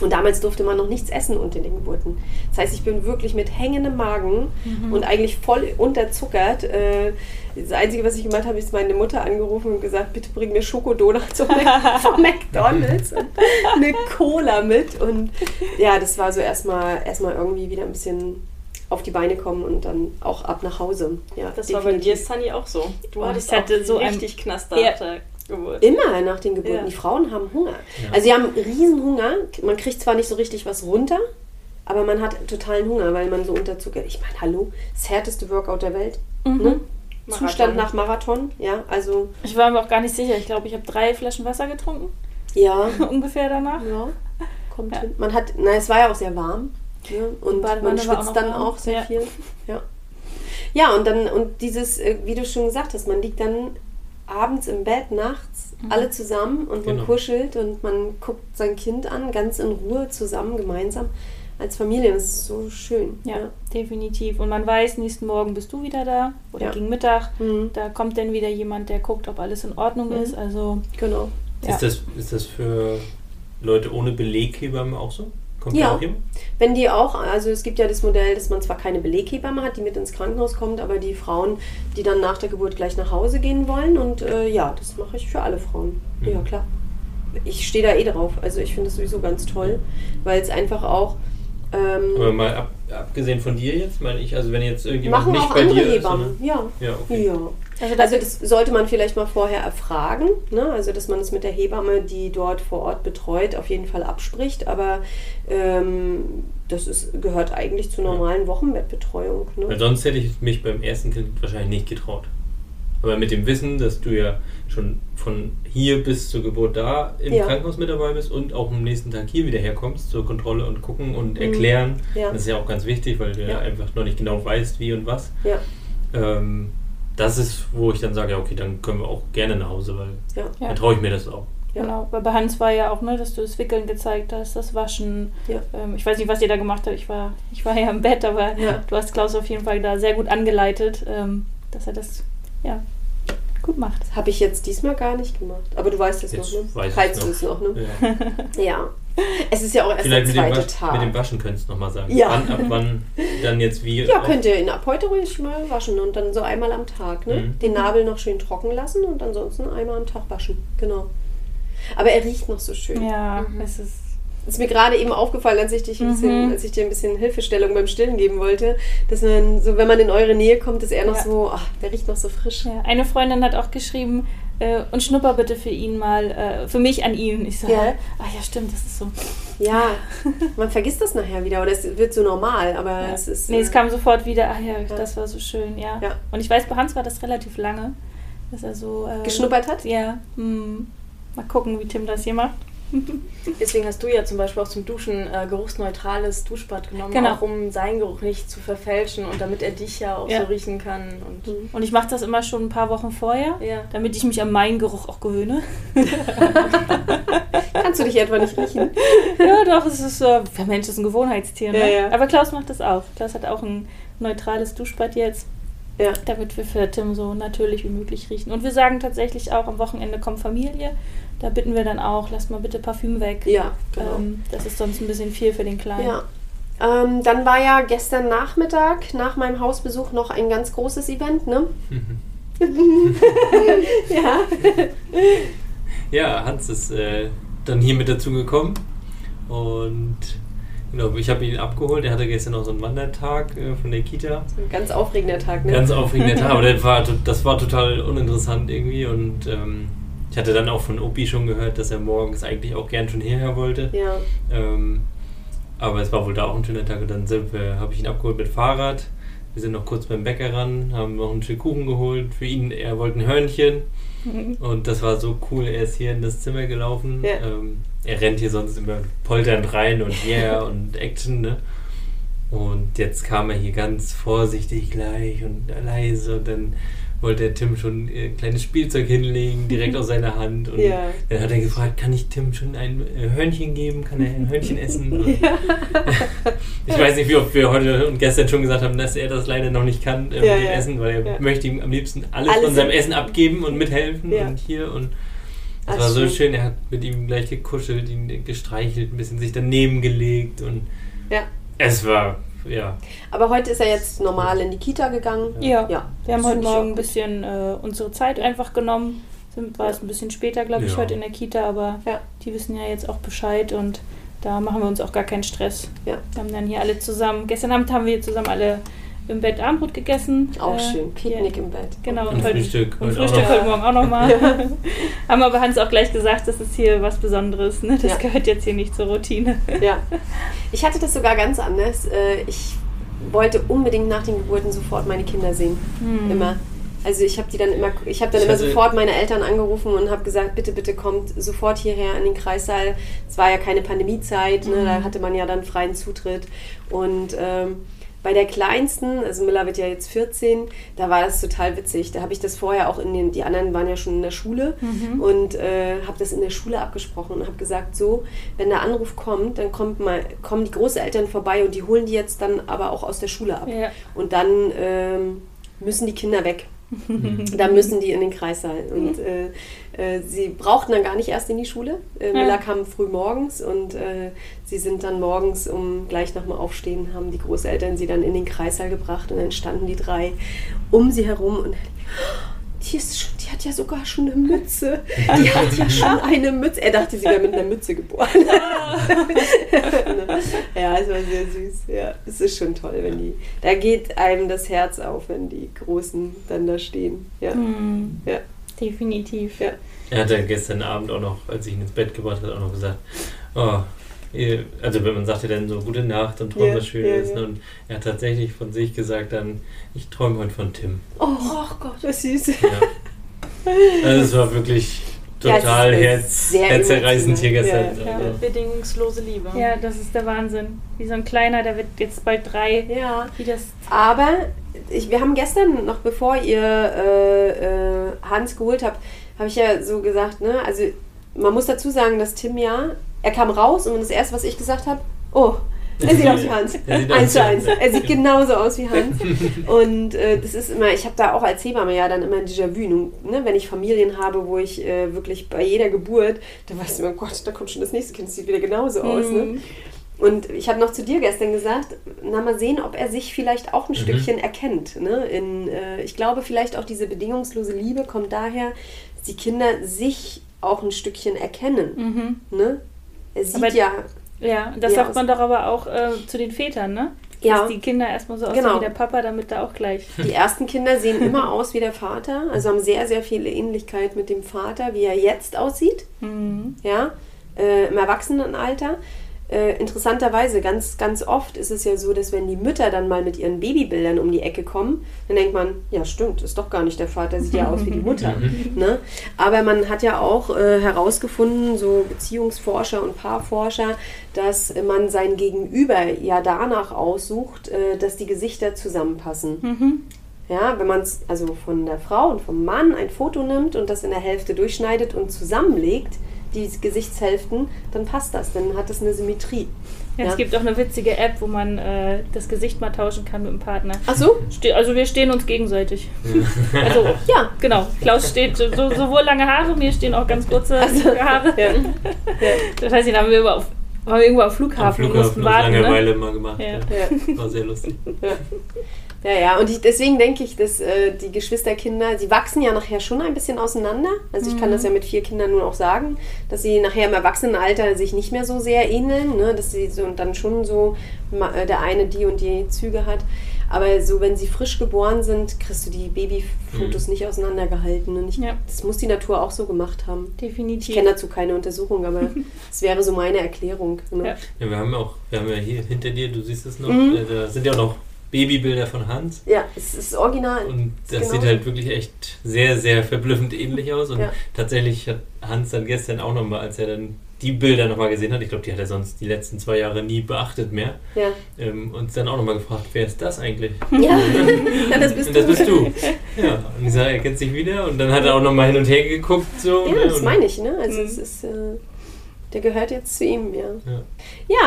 Und damals durfte man noch nichts essen unter den Geburten. Das heißt, ich bin wirklich mit hängendem Magen und eigentlich voll unterzuckert. Äh, das Einzige, was ich gemacht habe, ist meine Mutter angerufen und gesagt, bitte bring mir Schokodonuts von Mac- von McDonalds und eine Cola mit. Und ja, das war so erstmal erstmal irgendwie wieder ein bisschen auf die Beine kommen und dann auch ab nach Hause. Ja, Das war bei dir, definitiv. Sunny, auch so. Du Oh, hattest auch so ein- richtig knasterte Geburt. Immer nach den Geburten. Ja. Die Frauen haben Hunger. Ja. Also sie haben riesen Hunger. Man kriegt zwar nicht so richtig was runter, aber man hat totalen Hunger, weil man so unterzuckert. Ich meine, hallo, das härteste Workout der Welt. Ne? Zustand nach Marathon. Ja, also Ich war mir auch gar nicht sicher. Ich glaube, ich habe drei Flaschen Wasser getrunken, ja, ungefähr danach. ja kommt Ja. hin. Man hat, na, es war ja auch sehr warm. Ne? Und man auch schwitzt noch dann warm. auch sehr Ja. viel. Ja. ja, und dann, und dieses, äh, wie du schon gesagt hast, man liegt dann abends im Bett, nachts, Mhm. alle zusammen und man Genau. kuschelt und man guckt sein Kind an, ganz in Ruhe zusammen, gemeinsam als Familie. Das ist so schön. Ja, definitiv. Und man weiß, nächsten Morgen bist du wieder da oder Ja. gegen Mittag. Mhm. Da kommt dann wieder jemand, der guckt, ob alles in Ordnung Mhm. ist. Also Genau. Ja. Ist, das, ist das für Leute ohne Beleghebamme auch so? Kommt Ja. jemand? Wenn die auch, also es gibt ja das Modell, dass man zwar keine Beleghebamme hat, die mit ins Krankenhaus kommt, aber die Frauen, die dann nach der Geburt gleich nach Hause gehen wollen. Und äh, ja, das mache ich für alle Frauen. Mhm. Ja, klar. Ich stehe da eh drauf. Also ich finde es sowieso ganz toll, weil es einfach auch. Ähm, Aber mal ab, abgesehen von dir jetzt, meine ich, also wenn jetzt irgendjemand machen nicht auch bei andere dir ist. Hebammen. sondern- Ja. Ja, okay. Ja. Also das- Also das sollte man vielleicht mal vorher erfragen, ne? also dass man es mit der Hebamme, die dort vor Ort betreut, auf jeden Fall abspricht, aber ähm, das ist, gehört eigentlich zur normalen Wochenbettbetreuung. Weil Ne? sonst hätte ich mich beim ersten Kind wahrscheinlich nicht getraut. Aber mit dem Wissen, dass du ja schon von hier bis zur Geburt da im Ja. Krankenhaus mit dabei bist und auch am nächsten Tag hier wieder herkommst zur Kontrolle und gucken und erklären, Mhm. Ja. das ist ja auch ganz wichtig, weil du ja. Ja. einfach noch nicht genau weißt, wie und was. Ja, Ähm, das ist, wo ich dann sage, ja, okay, dann können wir auch gerne nach Hause, weil ja, Ja. dann traue ich mir das auch. Ja. Genau, weil bei Hans war ja auch, ne, dass du das Wickeln gezeigt hast, das Waschen. Ja. Ähm, ich weiß nicht, was ihr da gemacht habt. Ich war, ich war ja im Bett, aber Ja. du hast Klaus auf jeden Fall da sehr gut angeleitet, ähm, dass er das ja, gut macht. das habe ich jetzt diesmal gar nicht gemacht. Aber du weißt es noch, ne? weiß noch. du es noch, ne? Ja. Ja. Es ist ja auch erst Vielleicht der mit dem, zweite Wasch, Tag. mit dem Waschen könntest du nochmal sagen. Ja. Wann, ab wann dann jetzt wie. Ja, auch- könnt ihr ihn ab heute ruhig mal waschen und dann so einmal am Tag. Ne? Mhm. Den Nabel noch schön trocken lassen und ansonsten einmal am Tag waschen. Genau. Aber er riecht noch so schön. Ja, Mhm. es ist. Ist mir gerade eben aufgefallen, als ich, dich ein bisschen, Mhm. als ich dir ein bisschen Hilfestellung beim Stillen geben wollte, dass man so, wenn man in eure Nähe kommt, dass er noch Ja. so, ach, der riecht noch so frisch. Ja, eine Freundin hat auch geschrieben, äh, und schnupper bitte für ihn mal, äh, für mich an ihn. Ich so, Ja. ach ja, stimmt, das ist so. Ja, man vergisst das nachher wieder oder es wird so normal, aber Ja. es ist. nee, es äh, kam sofort wieder, ach ja, Ja. das war so schön, ja. Ja. Und ich weiß, bei Hans war das relativ lange, dass er so. Äh, geschnuppert hat. Ja, hm. mal gucken, wie Tim das hier macht. Deswegen hast du ja zum Beispiel auch zum Duschen äh, geruchsneutrales Duschbad genommen, Genau. auch um seinen Geruch nicht zu verfälschen und damit er dich ja auch Ja. so riechen kann. Und Mhm. Und ich mache das immer schon ein paar Wochen vorher, ja. damit ich mich an meinen Geruch auch gewöhne. Kannst du dich etwa nicht riechen? ja, doch, es ist, äh, der Mensch ist ein Gewohnheitstier. Ne? Ja, ja. Aber Klaus macht das auch. Klaus hat auch ein neutrales Duschbad jetzt, Ja. damit wir für Tim so natürlich wie möglich riechen. Und wir sagen tatsächlich auch, am Wochenende kommt Familie. Da bitten wir dann auch, lasst mal bitte Parfüm weg. Ja, genau. Ähm, das ist sonst ein bisschen viel für den Kleinen. Ja. Ähm, dann war ja gestern Nachmittag nach meinem Hausbesuch noch ein ganz großes Event, ne? ja. Ja, Hans ist äh, dann hier mit dazu gekommen und genau, ich habe ihn abgeholt. Er hatte gestern noch so einen Wandertag äh, von der Kita. Ein ganz aufregender Tag, ne? Ganz aufregender Tag, aber das war, das war total uninteressant irgendwie und ähm, ich hatte dann auch von Opi schon gehört, dass er morgens eigentlich auch gern schon hierher wollte. Ja. Ähm, aber es war wohl da auch ein schöner Tag und dann habe ich ihn abgeholt mit Fahrrad. Wir sind noch kurz beim Bäcker ran, haben noch ein Stück Kuchen geholt. Für ihn, er wollte ein Hörnchen. Und das war so cool. Er ist hier in das Zimmer gelaufen. Ja. Ähm, er rennt hier sonst immer polternd rein und yeah und Action, ne? Und jetzt kam er hier ganz vorsichtig gleich und leise und dann wollte der Tim schon ein kleines Spielzeug hinlegen, direkt aus seiner Hand. Und Ja. dann hat er gefragt, kann ich Tim schon ein äh, Hörnchen geben? Kann er ein Hörnchen essen? Und ich weiß nicht, wie oft wir heute und gestern schon gesagt haben, dass er das leider noch nicht kann äh, Ja, mit dem ja. Essen, weil er Ja. möchte ihm am liebsten alles, Alles von seinem Essen abgeben und mithelfen Ja. und hier und Das Ach, war so schön. schön, er hat mit ihm gleich gekuschelt, ihn gestreichelt, ein bisschen sich daneben gelegt und Ja. es war, ja, Aber heute ist er jetzt normal in die Kita gegangen. Ja. Ja. Wir haben Das heute Morgen ein bisschen äh, unsere Zeit einfach genommen. Sind, war es ein bisschen später, glaube ich, Ja. heute in der Kita, aber Ja. die wissen ja jetzt auch Bescheid und da machen wir uns auch gar keinen Stress. Ja. Wir haben dann hier alle zusammen, gestern Abend haben wir zusammen alle im Bett Abendbrot gegessen. Auch Äh, schön. Picknick hier- im Bett. Genau, Und und, heute, Frühstück Und Frühstück heute Morgen auch nochmal. haben aber Hans auch gleich gesagt, das ist hier was Besonderes. Ne? Das Ja. gehört jetzt hier nicht zur Routine. Ja. Ich hatte das sogar ganz anders. Äh, Ich wollte unbedingt nach den Geburten sofort meine Kinder sehen. Hm. Immer. Also ich habe die dann immer, ich habe dann Ich immer sofort meine Eltern angerufen und habe gesagt, bitte, bitte kommt sofort hierher in den Kreissaal. Es war ja keine Pandemiezeit, ne? da hatte man ja dann freien Zutritt. Und ähm, bei der kleinsten, also Miller wird ja jetzt 14, da war das total witzig. Da habe ich das vorher auch in den, die anderen waren ja schon in der Schule und äh, habe das in der Schule abgesprochen und habe gesagt, so, wenn der Anruf kommt, dann kommt mal, kommen die Großeltern vorbei und die holen die jetzt dann aber auch aus der Schule ab. Ja. Und dann ähm, müssen die Kinder weg. Da müssen die in den Kreissaal. Und äh, äh, sie brauchten dann gar nicht erst in die Schule. Äh, Miller kam früh morgens und äh, sie sind dann morgens um gleich nach dem Aufstehen, haben die Großeltern sie dann in den Kreissaal gebracht und dann standen die drei um sie herum und die, ist schon, die hat ja sogar schon eine Mütze. Die hat ja schon eine Mütze. Er dachte, sie wäre mit einer Mütze geboren. ja, es war sehr süß. Ja, es ist schon toll, wenn die. Da geht einem das Herz auf, wenn die Großen dann da stehen. Ja, Hm. ja, Definitiv. ja. Er hat dann gestern Abend auch noch, als ich ihn ins Bett gebracht habe, auch noch gesagt, oh, also wenn man sagt ja dann so gute Nacht und träum Ja, was Schönes. ja, ja. ne, Und er hat tatsächlich von sich gesagt dann, ich träume heute von Tim. Oh, Gott, was süß. Ja. Also es war wirklich Ja, total ist herz, sehr herzerreißend hier gestern. Ja, ja. Also, Bedingungslose Liebe. Ja, das ist der Wahnsinn. Wie so ein kleiner, der wird jetzt bald drei. Ja, Wie das. aber ich, wir haben gestern, noch bevor ihr äh, äh, Hans geholt habt, habe ich ja so gesagt, ne, also man muss dazu sagen, dass Tim ja, er kam raus und das erste, was ich gesagt habe, oh, er sieht aus wie Hans. Eins zu eins. Er sieht genauso aus wie Hans. Und äh, das ist immer, ich habe da auch als Hebamme ja dann immer ein Déjà-vu. Ne, wenn ich Familien habe, wo ich äh, wirklich bei jeder Geburt, da weißt du immer, Gott, da kommt schon das nächste Kind, das sieht wieder genauso aus. Ne? Mhm. Und ich habe noch zu dir gestern gesagt, na mal sehen, ob er sich vielleicht auch ein Mhm. Stückchen erkennt. Ne? In, äh, ich glaube vielleicht auch diese bedingungslose Liebe kommt daher, dass die Kinder sich auch ein Stückchen erkennen. Mhm. Ne? Er sieht Aber- ja, Ja, das sagt aus- man doch aber auch äh, zu den Vätern, ne? Ja. Dass die Kinder erstmal so aussehen Genau. wie der Papa, damit da auch gleich. die ersten Kinder sehen immer aus wie der Vater, also haben sehr, sehr viel Ähnlichkeit mit dem Vater, wie er jetzt aussieht. Mhm. ja, äh, im Erwachsenenalter. Äh, interessanterweise, ganz, ganz oft ist es ja so, dass wenn die Mütter dann mal mit ihren Babybildern um die Ecke kommen, dann denkt man, ja stimmt, ist doch gar nicht der Vater, sieht ja aus wie die Mutter. ne? Aber man hat ja auch äh, herausgefunden, so Beziehungsforscher und Paarforscher, dass man sein Gegenüber ja danach aussucht, äh, dass die Gesichter zusammenpassen. Mhm. Ja, wenn man es also von der Frau und vom Mann ein Foto nimmt und das in der Hälfte durchschneidet und zusammenlegt, die Gesichtshälften, dann passt das, dann hat das eine Symmetrie. Ja, Ja. Es gibt auch eine witzige App, wo man äh, das Gesicht mal tauschen kann mit dem Partner. Ach so? Ste also wir stehen uns gegenseitig. Also Ja. genau. Klaus steht so, sowohl lange Haare, mir stehen auch ganz kurze Haare. Ja. Das heißt, da haben wir über auf, waren wir irgendwo am Am Flughafen, und mussten Flughafen aus warten. Ne? Langeweile mal gemacht. Ja. Ja. Ja. War sehr lustig. Ja, ja, und ich, deswegen denke ich, dass äh, die Geschwisterkinder, sie wachsen ja nachher schon ein bisschen auseinander. Also ich kann das ja mit vier Kindern nun auch sagen, dass sie nachher im Erwachsenenalter sich nicht mehr so sehr ähneln, ne? dass sie so und dann schon so ma- äh, der eine die und die Züge hat. Aber so, wenn sie frisch geboren sind, kriegst du die Babyfotos nicht auseinandergehalten. Und ich, Ja. das muss die Natur auch so gemacht haben. Definitiv. Ich kenne dazu keine Untersuchung, aber es wäre so meine Erklärung. Ne? Ja. Ja, wir haben auch, wir haben ja hier hinter dir, du siehst es noch, Mhm. äh, da sind ja auch noch Babybilder von Hans. Ja, es ist original. Und das Genau. sieht halt wirklich echt sehr, sehr verblüffend ähnlich aus. Und Ja. tatsächlich hat Hans dann gestern auch nochmal, als er dann die Bilder nochmal gesehen hat, ich glaube, die hat er sonst die letzten zwei Jahre nie beachtet mehr, Ja, ähm, uns dann auch nochmal gefragt, wer ist das eigentlich? ja. ja das bist und das du. bist du. Ja, und ich sage, er kennt sich wieder. Und dann hat er auch nochmal hin und her geguckt. So, Ja, ne? das und, meine ich, ne? Also Mhm. es ist, äh, der gehört jetzt zu ihm, ja. Ja.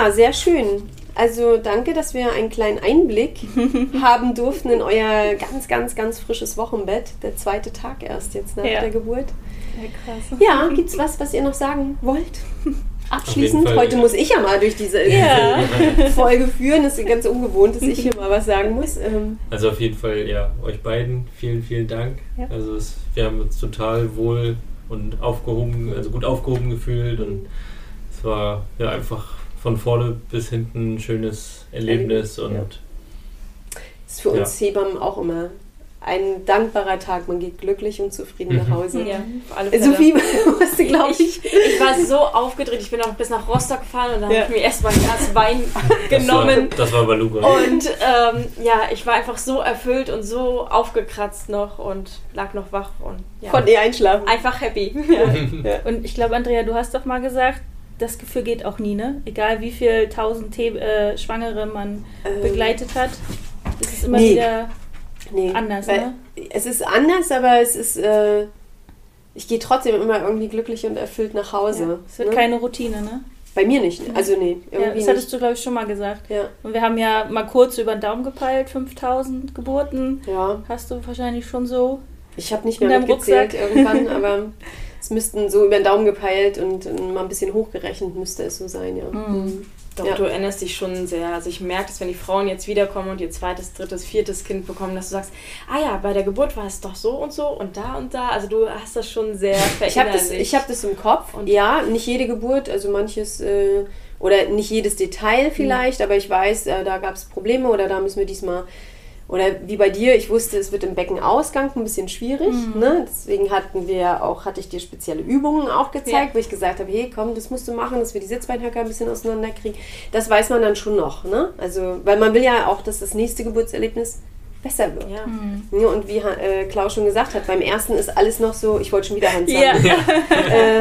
Ja, sehr schön. Also danke, dass wir einen kleinen Einblick haben durften in euer ganz, ganz, ganz frisches Wochenbett. Der zweite Tag erst jetzt nach Ja. der Geburt. Krass. Ja, gibt's was, was ihr noch sagen wollt? Abschließend, heute ja. muss ich ja mal durch diese, Ja. Folge führen. Das ist ganz ungewohnt, dass ich hier mal was sagen muss. Ähm, Also auf jeden Fall, ja, euch beiden vielen, vielen Dank. Ja. Also es, wir haben uns total wohl und aufgehoben, also gut aufgehoben gefühlt und es war ja einfach von vorne bis hinten ein schönes Erlebnis und Ja. ist für uns Hebammen auch immer ein dankbarer Tag. Man geht glücklich und zufrieden nach Hause. Ja. Sophie, musste, glaube ich. ich, ich war so aufgedreht. Ich bin auch bis nach Rostock gefahren und dann Ja. habe ich mir erstmal ein Glas Wein das genommen. war, das war Baluga. Und ähm, ja, ich war einfach so erfüllt und so aufgekratzt noch und lag noch wach und ja, Konnte ihr einschlafen. einfach happy. Und ich glaube, Andrea, du hast doch mal gesagt, das Gefühl geht auch nie, ne? Egal wie viel tausend The äh, Schwangere man Ähm, begleitet hat, es ist immer nee. wieder Nee, anders, ne? Es ist anders, aber es ist. Äh, ich gehe trotzdem immer irgendwie glücklich und erfüllt nach Hause. Ja, es wird ne? keine Routine, ne? Bei mir nicht. Also, nee, Ja, irgendwie das hattest nicht. du, glaube ich, schon mal gesagt. Ja, Und wir haben ja mal kurz über den Daumen gepeilt, 5000 Geburten. ja. Hast du wahrscheinlich schon so. Ich habe nicht mehr mitgezählt Rucksack. irgendwann, aber es müssten so über den Daumen gepeilt und mal ein bisschen hochgerechnet müsste es so sein, ja. Mhm. Doch, Ja. du erinnerst dich schon sehr. Also ich merke, dass wenn die Frauen jetzt wiederkommen und ihr zweites, drittes, viertes Kind bekommen, dass du sagst, ah ja, bei der Geburt war es doch so und so und da und da. Also du hast das schon sehr Ich habe das, ich hab das im Kopf. Und- ja, nicht jede Geburt, also manches, äh, oder nicht jedes Detail vielleicht, aber ich weiß, äh, da gab es Probleme oder da müssen wir diesmal, oder wie bei dir, ich wusste, es wird im Beckenausgang ein bisschen schwierig. Ne? Deswegen hatten wir auch, hatte ich dir spezielle Übungen auch gezeigt, Ja. wo ich gesagt habe, hey, komm, das musst du machen, dass wir die Sitzbeinhöcker ein bisschen auseinanderkriegen. Das weiß man dann schon noch. Ne? Also, weil man will ja auch, dass das nächste Geburtserlebnis besser wird. ja. Ja, und wie äh, Klaus schon gesagt hat, beim ersten ist alles noch so, ich wollte schon wieder Hand sagen. Ja. Äh,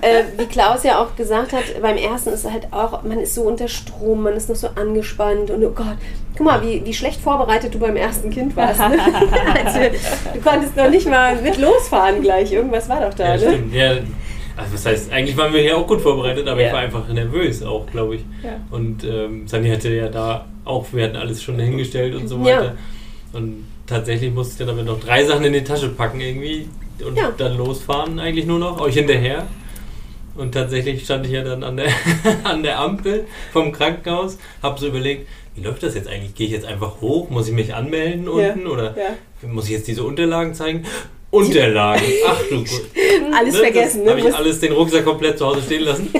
äh, wie Klaus ja auch gesagt hat, beim ersten ist halt auch, man ist so unter Strom, man ist noch so angespannt und oh Gott, guck mal, wie, wie schlecht vorbereitet du beim ersten Kind warst. Ne? also, du konntest noch nicht mal mit losfahren gleich, irgendwas war doch da, ja, ne? stimmt. Ja, also was heißt, eigentlich waren wir hier auch gut vorbereitet, aber ich Ja. war einfach nervös auch, glaube ich. Ja. Und ähm, Sani hatte ja da auch, wir hatten alles schon hingestellt und so Ja. weiter. Und tatsächlich musste ich dann aber noch drei Sachen in die Tasche packen irgendwie und Ja. dann losfahren eigentlich nur noch, euch hinterher. Und tatsächlich stand ich ja dann an der, an der Ampel vom Krankenhaus, habe so überlegt, wie läuft das jetzt eigentlich? Gehe ich jetzt einfach hoch? Muss ich mich anmelden unten? Oder Ja. muss ich jetzt diese Unterlagen zeigen? Unterlagen! Ach du Gott. Alles Ne, vergessen, ne? Habe ich alles den Rucksack komplett zu Hause stehen lassen.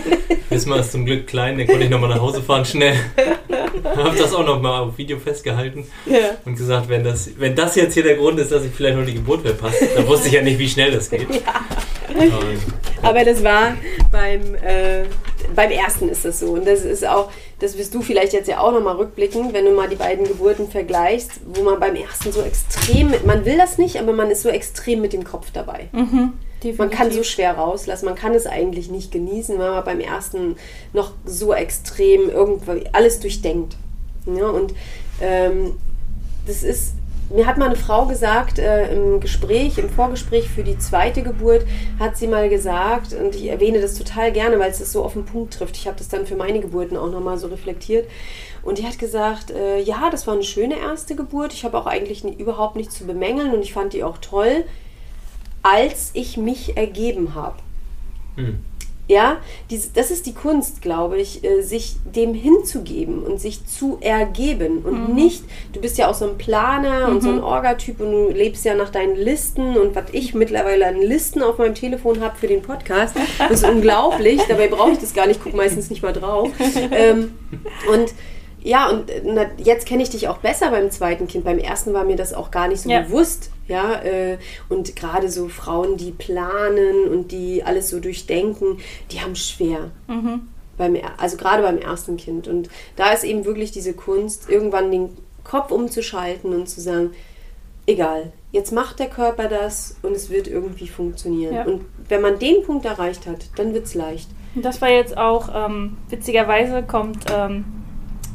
Wismar ist zum Glück klein, den konnte ich nochmal nach Hause fahren, schnell. habe das auch nochmal auf Video festgehalten ja. und gesagt, wenn das, wenn das jetzt hier der Grund ist, dass ich vielleicht noch die Geburt verpasse, dann wusste ich ja nicht, wie schnell das geht. Und, Aber das war beim, äh, beim ersten ist das so. Und das ist auch, das wirst du vielleicht jetzt ja auch nochmal rückblicken, wenn du mal die beiden Geburten vergleichst, wo man beim ersten so extrem, mit, man will das nicht, aber man ist so extrem mit dem Kopf dabei. Mhm. Man kann so schwer rauslassen, man kann es eigentlich nicht genießen, weil man beim ersten noch so extrem irgendwie alles durchdenkt. Ja, und ähm, das ist, mir hat mal eine Frau gesagt, äh, im Gespräch, im Vorgespräch für die zweite Geburt, hat sie mal gesagt, und ich erwähne das total gerne, weil es das so auf den Punkt trifft. Ich habe das dann für meine Geburten auch nochmal so reflektiert. Und die hat gesagt, äh, ja, das war eine schöne erste Geburt. Ich habe auch eigentlich nie, überhaupt nichts zu bemängeln und ich fand die auch toll, als ich mich ergeben habe. hm. Ja, das ist die Kunst, glaube ich, äh, sich dem hinzugeben und sich zu ergeben und nicht, du bist ja auch so ein Planer und so ein Orgatyp und du lebst ja nach deinen Listen und was ich mittlerweile an Listen auf meinem Telefon habe für den Podcast, das ist unglaublich, dabei brauche ich das gar nicht, guck meistens nicht mal drauf. Ähm, und ja, und äh, na, jetzt kenne ich dich auch besser beim zweiten Kind. Beim ersten war mir das auch gar nicht so Ja. bewusst. Ja, äh, und gerade so Frauen, die planen und die alles so durchdenken, die haben schwer. Beim, er- also gerade beim ersten Kind. Und da ist eben wirklich diese Kunst, irgendwann den Kopf umzuschalten und zu sagen, egal, jetzt macht der Körper das und es wird irgendwie funktionieren. Ja. Und wenn man den Punkt erreicht hat, dann wird es leicht. Und Das war jetzt auch, ähm, witzigerweise kommt, ähm,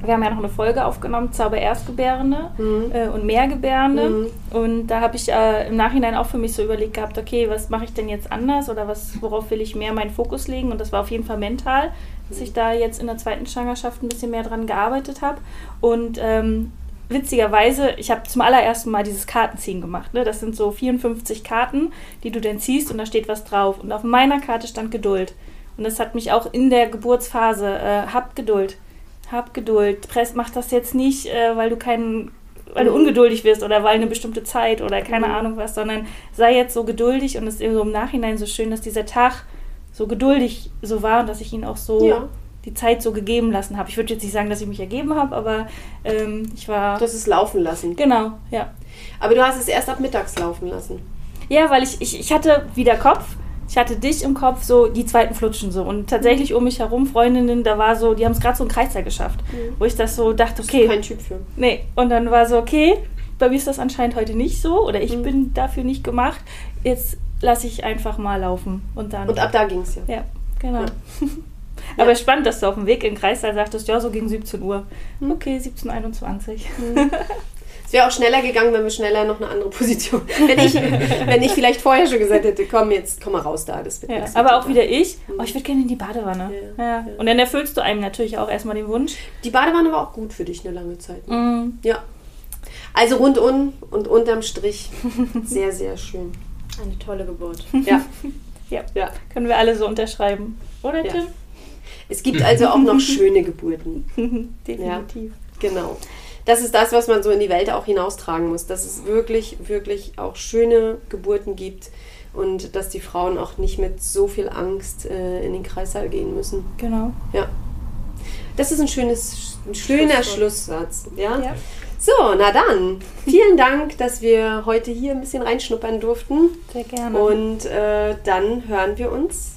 wir haben ja noch eine Folge aufgenommen, Zauber Erstgebärende Mhm. äh, und Mehrgebärende. Mhm. Und da habe ich äh, im Nachhinein auch für mich so überlegt gehabt, okay, was mache ich denn jetzt anders oder was, worauf will ich mehr meinen Fokus legen? Und das war auf jeden Fall mental, dass ich da jetzt in der zweiten Schwangerschaft ein bisschen mehr dran gearbeitet habe. Und ähm, witzigerweise, ich habe zum allerersten Mal dieses Kartenziehen gemacht. Ne? Das sind so 54 Karten, die du dann ziehst und da steht was drauf. Und auf meiner Karte stand Geduld. Und das hat mich auch in der Geburtsphase, äh, hab Geduld, hab Geduld. Press, mach das jetzt nicht, äh, weil du keinen weil du ungeduldig wirst oder weil eine bestimmte Zeit oder keine Mhm. Ahnung was, sondern sei jetzt so geduldig und es ist so im Nachhinein so schön, dass dieser Tag so geduldig so war und dass ich ihn auch so Ja. die Zeit so gegeben lassen habe. Ich würde jetzt nicht sagen, dass ich mich ergeben habe, aber ähm, ich war. Du hast es laufen lassen. genau, ja. Aber du hast es erst ab mittags laufen lassen. Ja, weil ich, ich, ich hatte wieder Kopf. Ich hatte dich im Kopf, so die zweiten Flutschen so. Und tatsächlich um mich herum Freundinnen, da war so, die haben es gerade so einen Kreisel geschafft. Wo ich das so dachte, okay, du kein Typ für. Nee, und dann war so, okay, bei mir ist das anscheinend heute nicht so oder ich Mhm. bin dafür nicht gemacht. Jetzt lasse ich einfach mal laufen und dann. Und ab da ging es ja. ja, genau. Ja. Aber spannend, dass du auf dem Weg in Kreissaal sagtest, ja, so gegen 17 Uhr. Mhm. Okay, 17.21 Es wäre auch schneller gegangen, wenn wir schneller noch eine andere Position. Wenn ich, wenn ich vielleicht vorher schon gesagt hätte, komm jetzt, komm mal raus da. Das wird Ja, das aber auch super. wieder ich, oh, ich würde gerne in die Badewanne. Ja, Ja, ja. Und dann erfüllst du einem natürlich auch erstmal den Wunsch. Die Badewanne war auch gut für dich eine lange Zeit. ne? Mhm. Ja. Also rundum und unterm Strich sehr, sehr schön. Eine tolle Geburt. Ja. Ja. ja. Können wir alle so unterschreiben. Oder, Ja. Tim? Es gibt also auch noch schöne Geburten. Definitiv. Genau. Das ist das, was man so in die Welt auch hinaustragen muss, dass es wirklich, wirklich auch schöne Geburten gibt und dass die Frauen auch nicht mit so viel Angst äh, in den Kreissaal gehen müssen. Genau. Ja. Das ist ein schönes, ein schöner Schlusssatz. Ja? Ja. So, na dann. Vielen Dank, dass wir heute hier ein bisschen reinschnuppern durften. Sehr gerne. Und äh, dann hören wir uns